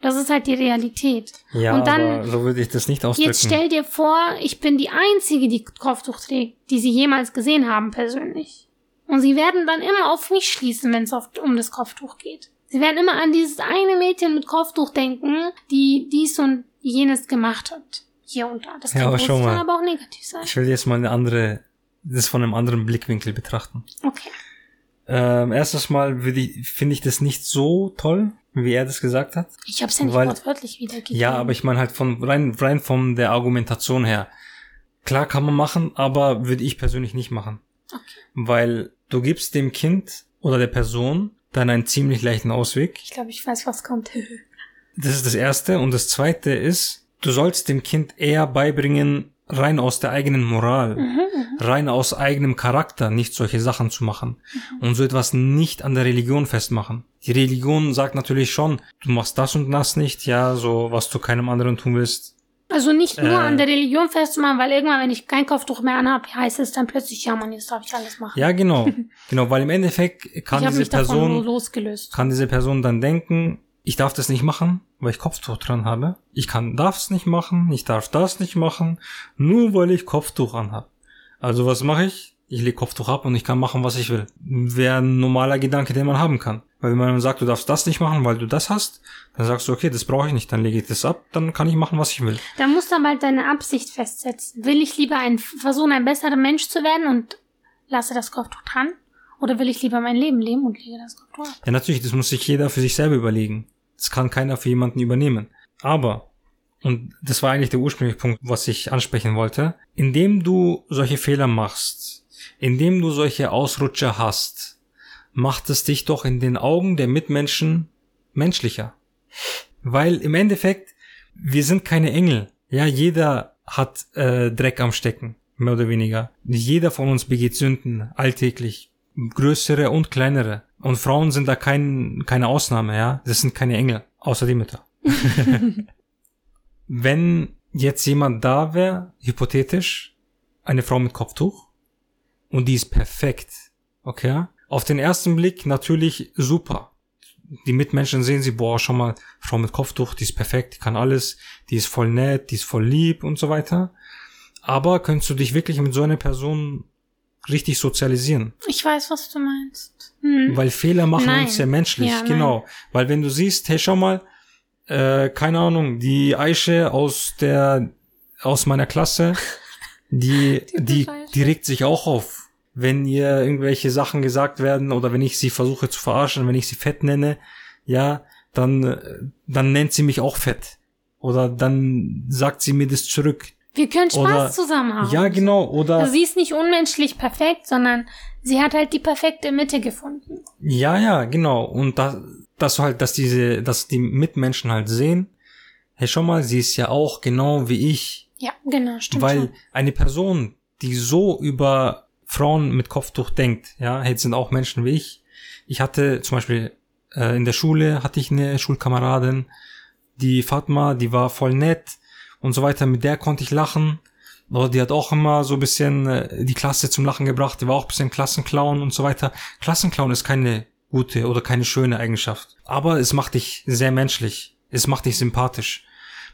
Das ist halt die Realität. ja, Und dann- so würde ich das nicht ausdrücken. Jetzt stell dir vor, ich bin die Einzige, die Kopftuch trägt, die sie jemals gesehen haben persönlich. Und sie werden dann immer auf mich schließen, wenn es um das Kopftuch geht. Sie werden immer an dieses eine Mädchen mit Kopftuch denken, die dies und jenes gemacht hat. Hier und da. Das Ja, kann aber positiv mal. aber auch negativ sein. ich will jetzt mal eine andere das von einem anderen Blickwinkel betrachten. Okay. Ähm, erstes Mal würde ich, finde ich das nicht so toll, wie er das gesagt hat. Ich habe es ja nicht Weil- wortwörtlich wiedergegeben. Ja, aber ich meine halt von rein, rein von der Argumentation her. Klar kann man machen, aber würde ich persönlich nicht machen. Okay. Weil du gibst dem Kind oder der Person dann einen ziemlich leichten Ausweg. Ich glaube, ich weiß, was kommt. Das ist das Erste. Und das Zweite ist, du sollst dem Kind eher beibringen, rein aus der eigenen Moral, rein aus eigenem Charakter, nicht solche Sachen zu machen. Und so etwas nicht an der Religion festmachen. Die Religion sagt natürlich schon, du machst das und das nicht, ja, so was du keinem anderen tun willst. Also nicht nur Äh. an der Religion festzumachen, weil irgendwann, wenn ich kein Kopftuch mehr anhabe, heißt es dann plötzlich, ja man, jetzt darf ich alles machen. Ja, genau. genau, weil im Endeffekt kann diese Person, losgelöst. kann diese Person dann denken, ich darf das nicht machen, weil ich Kopftuch dran habe. Ich kann, darf es nicht machen, ich darf das nicht machen, nur weil ich Kopftuch anhab. Also was mache ich? Ich lege Kopftuch ab und ich kann machen, was ich will. Wäre ein normaler Gedanke, den man haben kann. Weil wenn man sagt, du darfst das nicht machen, weil du das hast, dann sagst du, okay, das brauche ich nicht, dann lege ich das ab, dann kann ich machen, was ich will. Da musst du aber halt deine Absicht festsetzen. Will ich lieber ein, versuchen, ein besserer Mensch zu werden und lasse das Kopftuch dran? Oder will ich lieber mein Leben leben und lege das Kopftuch ab? Ja, natürlich, das muss sich jeder für sich selber überlegen. Das kann keiner für jemanden übernehmen. Aber, und das war eigentlich der ursprüngliche Punkt, was ich ansprechen wollte, indem du solche Fehler machst, indem du solche Ausrutscher hast, macht es dich doch in den Augen der Mitmenschen menschlicher. Weil im Endeffekt, wir sind keine Engel. Ja, jeder hat äh, Dreck am Stecken, mehr oder weniger. Jeder von uns begeht Sünden alltäglich, größere und kleinere. Und Frauen sind da kein, keine Ausnahme, ja. Das sind keine Engel, außer die Mütter. Wenn jetzt jemand da wäre, hypothetisch, eine Frau mit Kopftuch, und die ist perfekt, okay? Auf den ersten Blick natürlich super. Die Mitmenschen sehen sie, boah, schon mal, Frau mit Kopftuch, die ist perfekt, die kann alles, die ist voll nett, die ist voll lieb und so weiter. Aber könntest du dich wirklich mit so einer Person richtig sozialisieren? Ich weiß, was du meinst. Hm. Weil Fehler machen Nein. uns ja menschlich, Ja, nein. genau. Weil wenn du siehst, hey, schau mal, äh, keine Ahnung, die Aische aus der, aus meiner Klasse, die, Die die, die regt sich auch auf. Wenn ihr irgendwelche Sachen gesagt werden oder wenn ich sie versuche zu verarschen, wenn ich sie fett nenne, ja, dann, äh, dann nennt sie mich auch fett. Oder dann sagt sie mir das zurück. Wir können Spaß Oder- zusammen haben. Ja, genau. Oder, Also sie ist nicht unmenschlich perfekt, sondern sie hat halt die perfekte Mitte gefunden. Ja, ja, genau. Und da, dass du halt, dass diese, dass die Mitmenschen halt sehen, hey, schau mal, sie ist ja auch genau wie ich. Ja, genau, stimmt weil schon. eine Person, die so über Frauen mit Kopftuch denkt, ja, hey, sind auch Menschen wie ich. Ich hatte zum Beispiel äh, in der Schule hatte ich eine Schulkameradin, die Fatma, die war voll nett und so weiter. Mit der konnte ich lachen. Aber die hat auch immer so ein bisschen äh, die Klasse zum Lachen gebracht. Die war auch ein bisschen Klassenclown und so weiter. Klassenclown ist keine gute oder keine schöne Eigenschaft. Aber es macht dich sehr menschlich. Es macht dich sympathisch.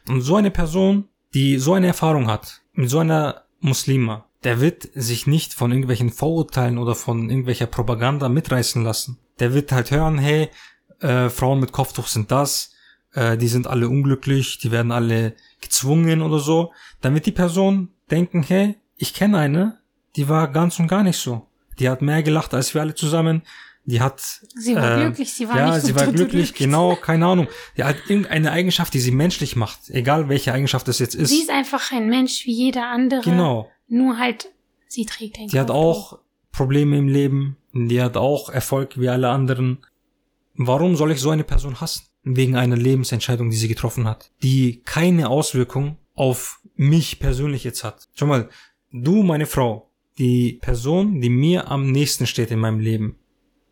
Und so eine Person, die so eine Erfahrung hat, mit so einer Muslima, der wird sich nicht von irgendwelchen Vorurteilen oder von irgendwelcher Propaganda mitreißen lassen. Der wird halt hören, hey, äh, Frauen mit Kopftuch sind das, äh, die sind alle unglücklich, die werden alle gezwungen oder so. Dann wird die Person denken, hey, ich kenne eine, die war ganz und gar nicht so. Die hat mehr gelacht als wir alle zusammen. Die hat Sie war äh, glücklich, sie war ja, nicht so sie war glücklich, genau, keine Ahnung. Die hat irgendeine Eigenschaft, die sie menschlich macht, egal welche Eigenschaft das jetzt ist. Sie ist einfach ein Mensch wie jeder andere. genau. Nur halt, sie trägt ein Die hat auch Probleme im Leben, die hat auch Erfolg wie alle anderen. Warum soll ich so eine Person hassen? Wegen einer Lebensentscheidung, die sie getroffen hat, die keine Auswirkung auf mich persönlich jetzt hat. Schau mal, du, meine Frau, die Person, die mir am nächsten steht in meinem Leben,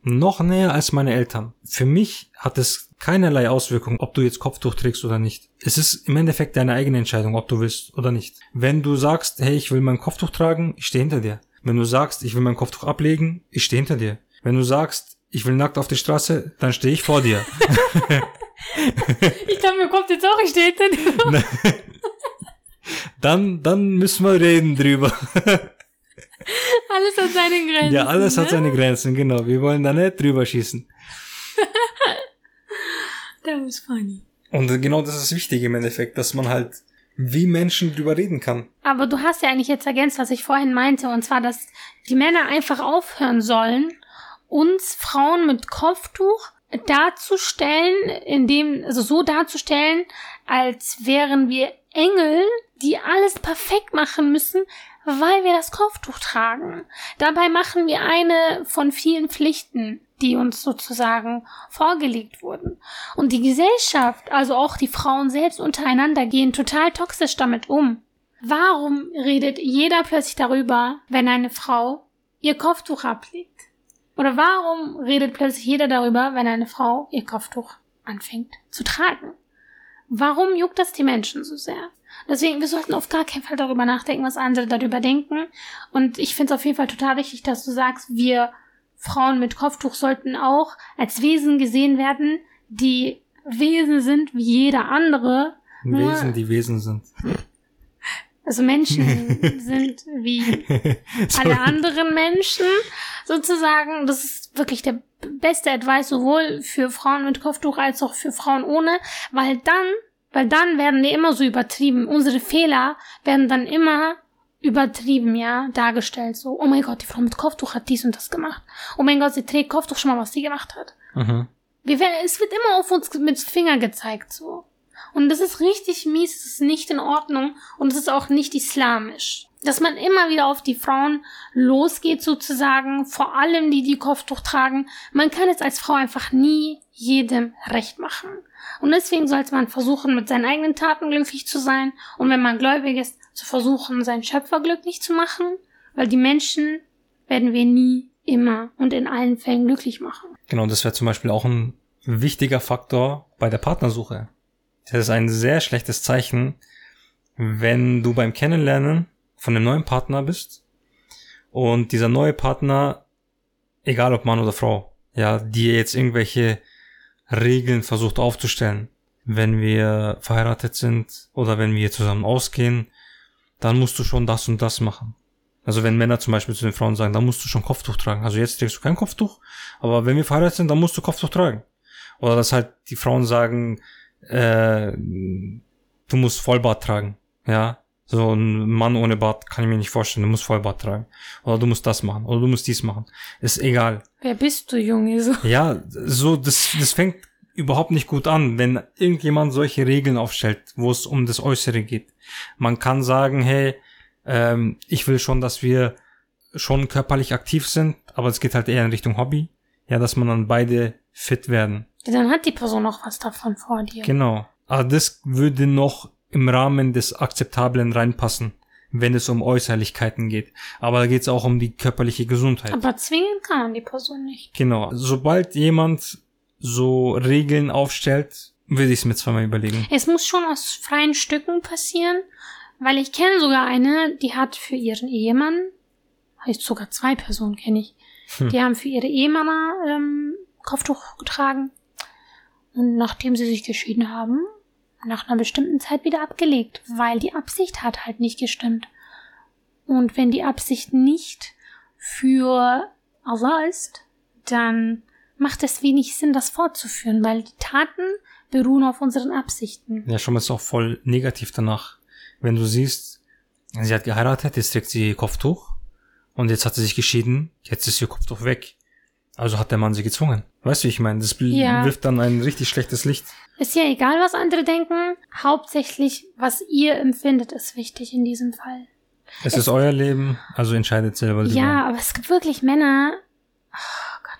noch näher als meine Eltern. Für mich hat es keinerlei Auswirkung, ob du jetzt Kopftuch trägst oder nicht. Es ist im Endeffekt deine eigene Entscheidung, ob du willst oder nicht. Wenn du sagst, hey, ich will mein Kopftuch tragen, ich stehe hinter dir. Wenn du sagst, ich will mein Kopftuch ablegen, ich stehe hinter dir. Wenn du sagst, ich will nackt auf die Straße, dann stehe ich vor dir. Ich dachte, mir kommt jetzt auch, ich stehe hinter dir. dann, dann müssen wir reden drüber. Alles hat seine Grenzen. ja, alles hat ne? seine Grenzen, genau. Wir wollen da nicht drüber schießen. That was funny. Und genau das ist wichtig im Endeffekt, dass man halt wie Menschen drüber reden kann. Aber du hast ja eigentlich jetzt ergänzt, was ich vorhin meinte, und zwar, dass die Männer einfach aufhören sollen, uns Frauen mit Kopftuch darzustellen, indem, also so darzustellen, als wären wir Engel, die alles perfekt machen müssen, weil wir das Kopftuch tragen. Dabei machen wir eine von vielen Pflichten, die uns sozusagen vorgelegt wurden. Und die Gesellschaft, also auch die Frauen selbst untereinander, gehen total toxisch damit um. Warum redet jeder plötzlich darüber, wenn eine Frau ihr Kopftuch ablegt? Oder warum redet plötzlich jeder darüber, wenn eine Frau ihr Kopftuch anfängt zu tragen? Warum juckt das die Menschen so sehr? Deswegen, wir sollten auf gar keinen Fall darüber nachdenken, was andere darüber denken. Und ich finde es auf jeden Fall total richtig, dass du sagst, wir Frauen mit Kopftuch sollten auch als Wesen gesehen werden, die Wesen sind wie jeder andere. Wesen, die Wesen sind. Also Menschen sind wie alle anderen Menschen sozusagen. Das ist wirklich der beste Advice sowohl für Frauen mit Kopftuch als auch für Frauen ohne, weil dann, weil dann werden die immer so übertrieben. Unsere Fehler werden dann immer übertrieben, ja, dargestellt. So, oh mein Gott, die Frau mit Kopftuch hat dies und das gemacht. Oh mein Gott, sie trägt Kopftuch schon mal, was sie gemacht hat. Mhm. Wir werden, es wird immer auf uns mit Finger gezeigt, so. Und das ist richtig mies, das ist nicht in Ordnung und es ist auch nicht islamisch. Dass man immer wieder auf die Frauen losgeht sozusagen, vor allem die, die Kopftuch tragen. Man kann es als Frau einfach nie jedem recht machen. Und deswegen sollte man versuchen, mit seinen eigenen Taten glücklich zu sein und wenn man gläubig ist, zu versuchen, seinen Schöpfer glücklich zu machen, weil die Menschen werden wir nie immer und in allen Fällen glücklich machen. Genau, das wäre zum Beispiel auch ein wichtiger Faktor bei der Partnersuche. Das ist ein sehr schlechtes Zeichen, wenn du beim Kennenlernen von einem neuen Partner bist und dieser neue Partner, egal ob Mann oder Frau, ja, dir jetzt irgendwelche Regeln versucht aufzustellen. Wenn wir verheiratet sind oder wenn wir zusammen ausgehen, dann musst du schon das und das machen. Also wenn Männer zum Beispiel zu den Frauen sagen, dann musst du schon Kopftuch tragen. Also jetzt trägst du kein Kopftuch, aber wenn wir verheiratet sind, dann musst du Kopftuch tragen. Oder dass halt die Frauen sagen, äh, du musst Vollbart tragen. Ja, so ein Mann ohne Bart kann ich mir nicht vorstellen. Du musst Vollbart tragen. Oder du musst das machen. Oder du musst dies machen. Ist egal. Wer bist du, Junge? So. Ja, so, das, das fängt überhaupt nicht gut an, wenn irgendjemand solche Regeln aufstellt, wo es um das Äußere geht. Man kann sagen, hey, ähm, ich will schon, dass wir schon körperlich aktiv sind, aber es geht halt eher in Richtung Hobby. Ja, dass man dann beide fit werden. Dann hat die Person noch was davon vor dir. Genau. Aber das würde noch im Rahmen des Akzeptablen reinpassen, wenn es um Äußerlichkeiten geht. Aber da geht es auch um die körperliche Gesundheit. Aber zwingen kann man die Person nicht. Genau. Sobald jemand so Regeln aufstellt, würde ich es mir zweimal überlegen. Es muss schon aus freien Stücken passieren, weil ich kenne sogar eine, die hat für ihren Ehemann, heißt sogar zwei Personen kenne ich, hm. die haben für ihre Ehemänner ähm, Kopftuch getragen. Und nachdem sie sich geschieden haben, nach einer bestimmten Zeit wieder abgelegt, weil die Absicht hat halt nicht gestimmt. Und wenn die Absicht nicht für Allah ist, dann macht es wenig Sinn, das fortzuführen, weil die Taten beruhen auf unseren Absichten. Ja, schon mal ist auch voll negativ danach. Wenn du siehst, sie hat geheiratet, jetzt trägt sie Kopftuch und jetzt hat sie sich geschieden, jetzt ist ihr Kopftuch weg. Also hat der Mann sie gezwungen. Weißt du, ich meine, das ja. wirft dann ein richtig schlechtes Licht. Ist ja egal, was andere denken. Hauptsächlich, was ihr empfindet, ist wichtig in diesem Fall. Es, es ist euer Leben, also entscheidet selber. Ja, aber es gibt wirklich Männer.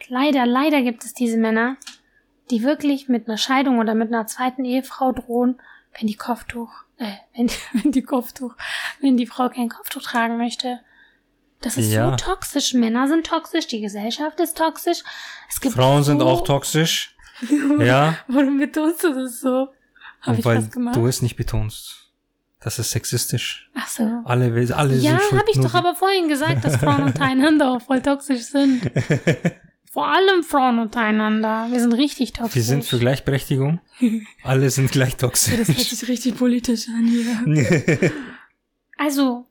Leider, leider gibt es diese Männer, die wirklich mit einer Scheidung oder mit einer zweiten Ehefrau drohen, wenn die Kopftuch, äh, wenn, wenn die Kopftuch, wenn die Frau kein Kopftuch tragen möchte. Das ist ja. so toxisch. Männer sind toxisch, die Gesellschaft ist toxisch. Es gibt Frauen so sind auch toxisch. ja. Warum betonst du das so? Hab ich weil du es nicht betonst. Das ist sexistisch. Ach so. Alle, alle ja, sind Ja, habe ich doch aber vorhin gesagt, dass Frauen untereinander auch voll toxisch sind. Vor allem Frauen untereinander. Wir sind richtig toxisch. Wir sind für Gleichberechtigung. alle sind gleich toxisch. Das hört sich richtig politisch an hier. also,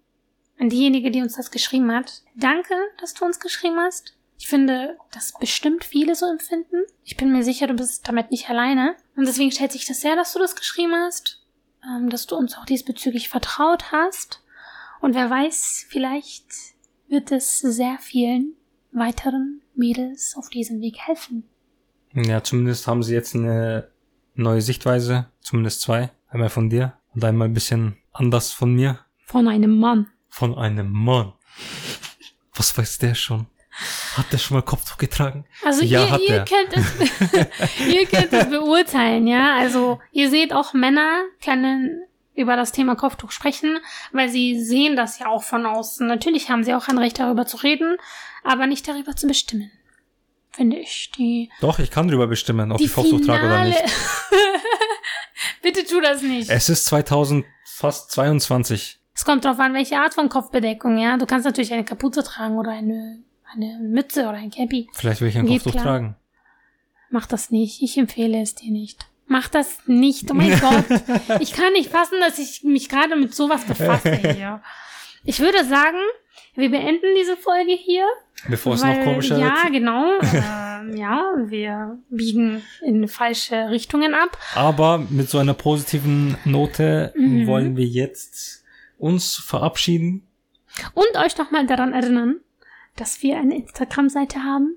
an diejenige, die uns das geschrieben hat. Danke, dass du uns geschrieben hast. Ich finde, dass bestimmt viele so empfinden. Ich bin mir sicher, du bist damit nicht alleine. Und deswegen stellt sich das sehr, dass du das geschrieben hast. ähm, dass du uns auch diesbezüglich vertraut hast. Und wer weiß, vielleicht wird es sehr vielen weiteren Mädels auf diesem Weg helfen. Ja, zumindest haben sie jetzt eine neue Sichtweise, zumindest zwei. Einmal von dir und einmal ein bisschen anders von mir. Von einem Mann. Von einem Mann. Was weiß der schon? Hat der schon mal Kopftuch getragen? Also Ja, ihr, ihr, könnt es, ihr könnt es beurteilen, ja. Also ihr seht auch Männer können über das Thema Kopftuch sprechen, weil sie sehen das ja auch von außen. Natürlich haben sie auch ein Recht darüber zu reden, aber nicht darüber zu bestimmen. Finde ich. Die, Doch, ich kann drüber bestimmen, ob die ich Kopftuch trage oder nicht. Bitte tu das nicht. Es ist 2000, fast 22. Es kommt drauf an, welche Art von Kopfbedeckung, ja. Du kannst natürlich eine Kapuze tragen oder eine, eine Mütze oder ein Cappy. Vielleicht will ich ein Geht Kopftuch klar. tragen. Mach das nicht. Ich empfehle es dir nicht. Mach das nicht. Oh mein Gott. Ich kann nicht fassen, dass ich mich gerade mit sowas befasse hier. Ich würde sagen, wir beenden diese Folge hier. Bevor es weil, noch komischer Ja, wird. genau. ähm, ja, wir biegen in falsche Richtungen ab. Aber mit so einer positiven Note Mhm. wollen wir jetzt uns verabschieden. Und euch nochmal daran erinnern, dass wir eine Instagram-Seite haben.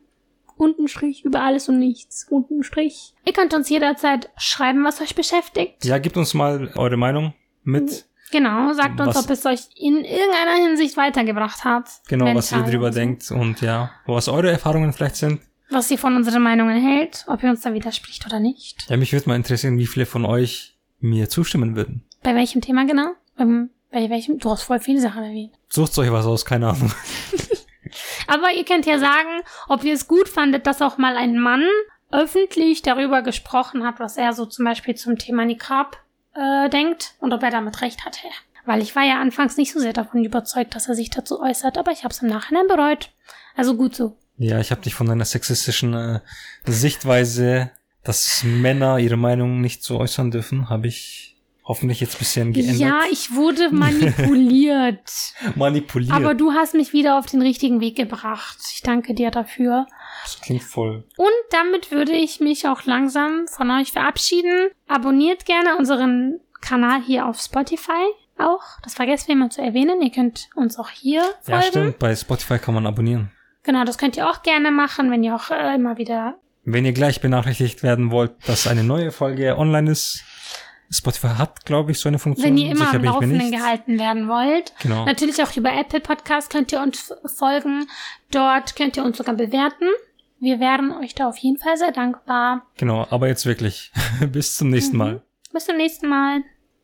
Unten Strich über alles und nichts. Unten Strich. Ihr könnt uns jederzeit schreiben, was euch beschäftigt. Ja, gebt uns mal eure Meinung mit. Genau, sagt uns, Was- ob es euch in irgendeiner Hinsicht weitergebracht hat. Genau, was ihr drüber denkt und ja, was eure Erfahrungen vielleicht sind. Was ihr von unseren Meinungen hält, ob ihr uns da widerspricht oder nicht. Ja, mich würde mal interessieren, wie viele von euch mir zustimmen würden. Bei welchem Thema genau? Beim, bei welchem? Du hast voll viele Sachen erwähnt. Sucht euch was aus, keine Ahnung. Aber ihr könnt ja sagen, ob ihr es gut fandet, dass auch mal ein Mann öffentlich darüber gesprochen hat, was er so zum Beispiel zum Thema Niqab äh, denkt und ob er damit recht hatte. Weil ich war ja anfangs nicht so sehr davon überzeugt, dass er sich dazu äußert, aber ich habe es im Nachhinein bereut. Also gut so. Ja, ich habe dich von deiner sexistischen äh, Sichtweise, dass Männer ihre Meinung nicht so äußern dürfen, habe ich hoffentlich jetzt ein bisschen geändert. Ja, ich wurde manipuliert. Manipuliert. aber du hast mich wieder auf den richtigen Weg gebracht. Ich danke dir dafür. das klingt voll. Und damit würde ich mich auch langsam von euch verabschieden. Abonniert gerne unseren Kanal hier auf Spotify auch. Das vergessen wir immer zu erwähnen. Ihr könnt uns auch hier Ja, folgen. stimmt. Bei Spotify kann man abonnieren. Genau, das könnt ihr auch gerne machen, wenn ihr auch äh, immer wieder. Wenn ihr gleich benachrichtigt werden wollt, dass eine neue Folge online ist, Spotify hat, glaube ich, so eine Funktion. Wenn ihr immer Sicher am Laufenden gehalten werden wollt. Genau. Natürlich auch über Apple Podcast könnt ihr uns folgen. Dort könnt ihr uns sogar bewerten. Wir wären euch da auf jeden Fall sehr dankbar. Genau, aber jetzt wirklich. Bis zum nächsten Mal. Bis zum nächsten Mal.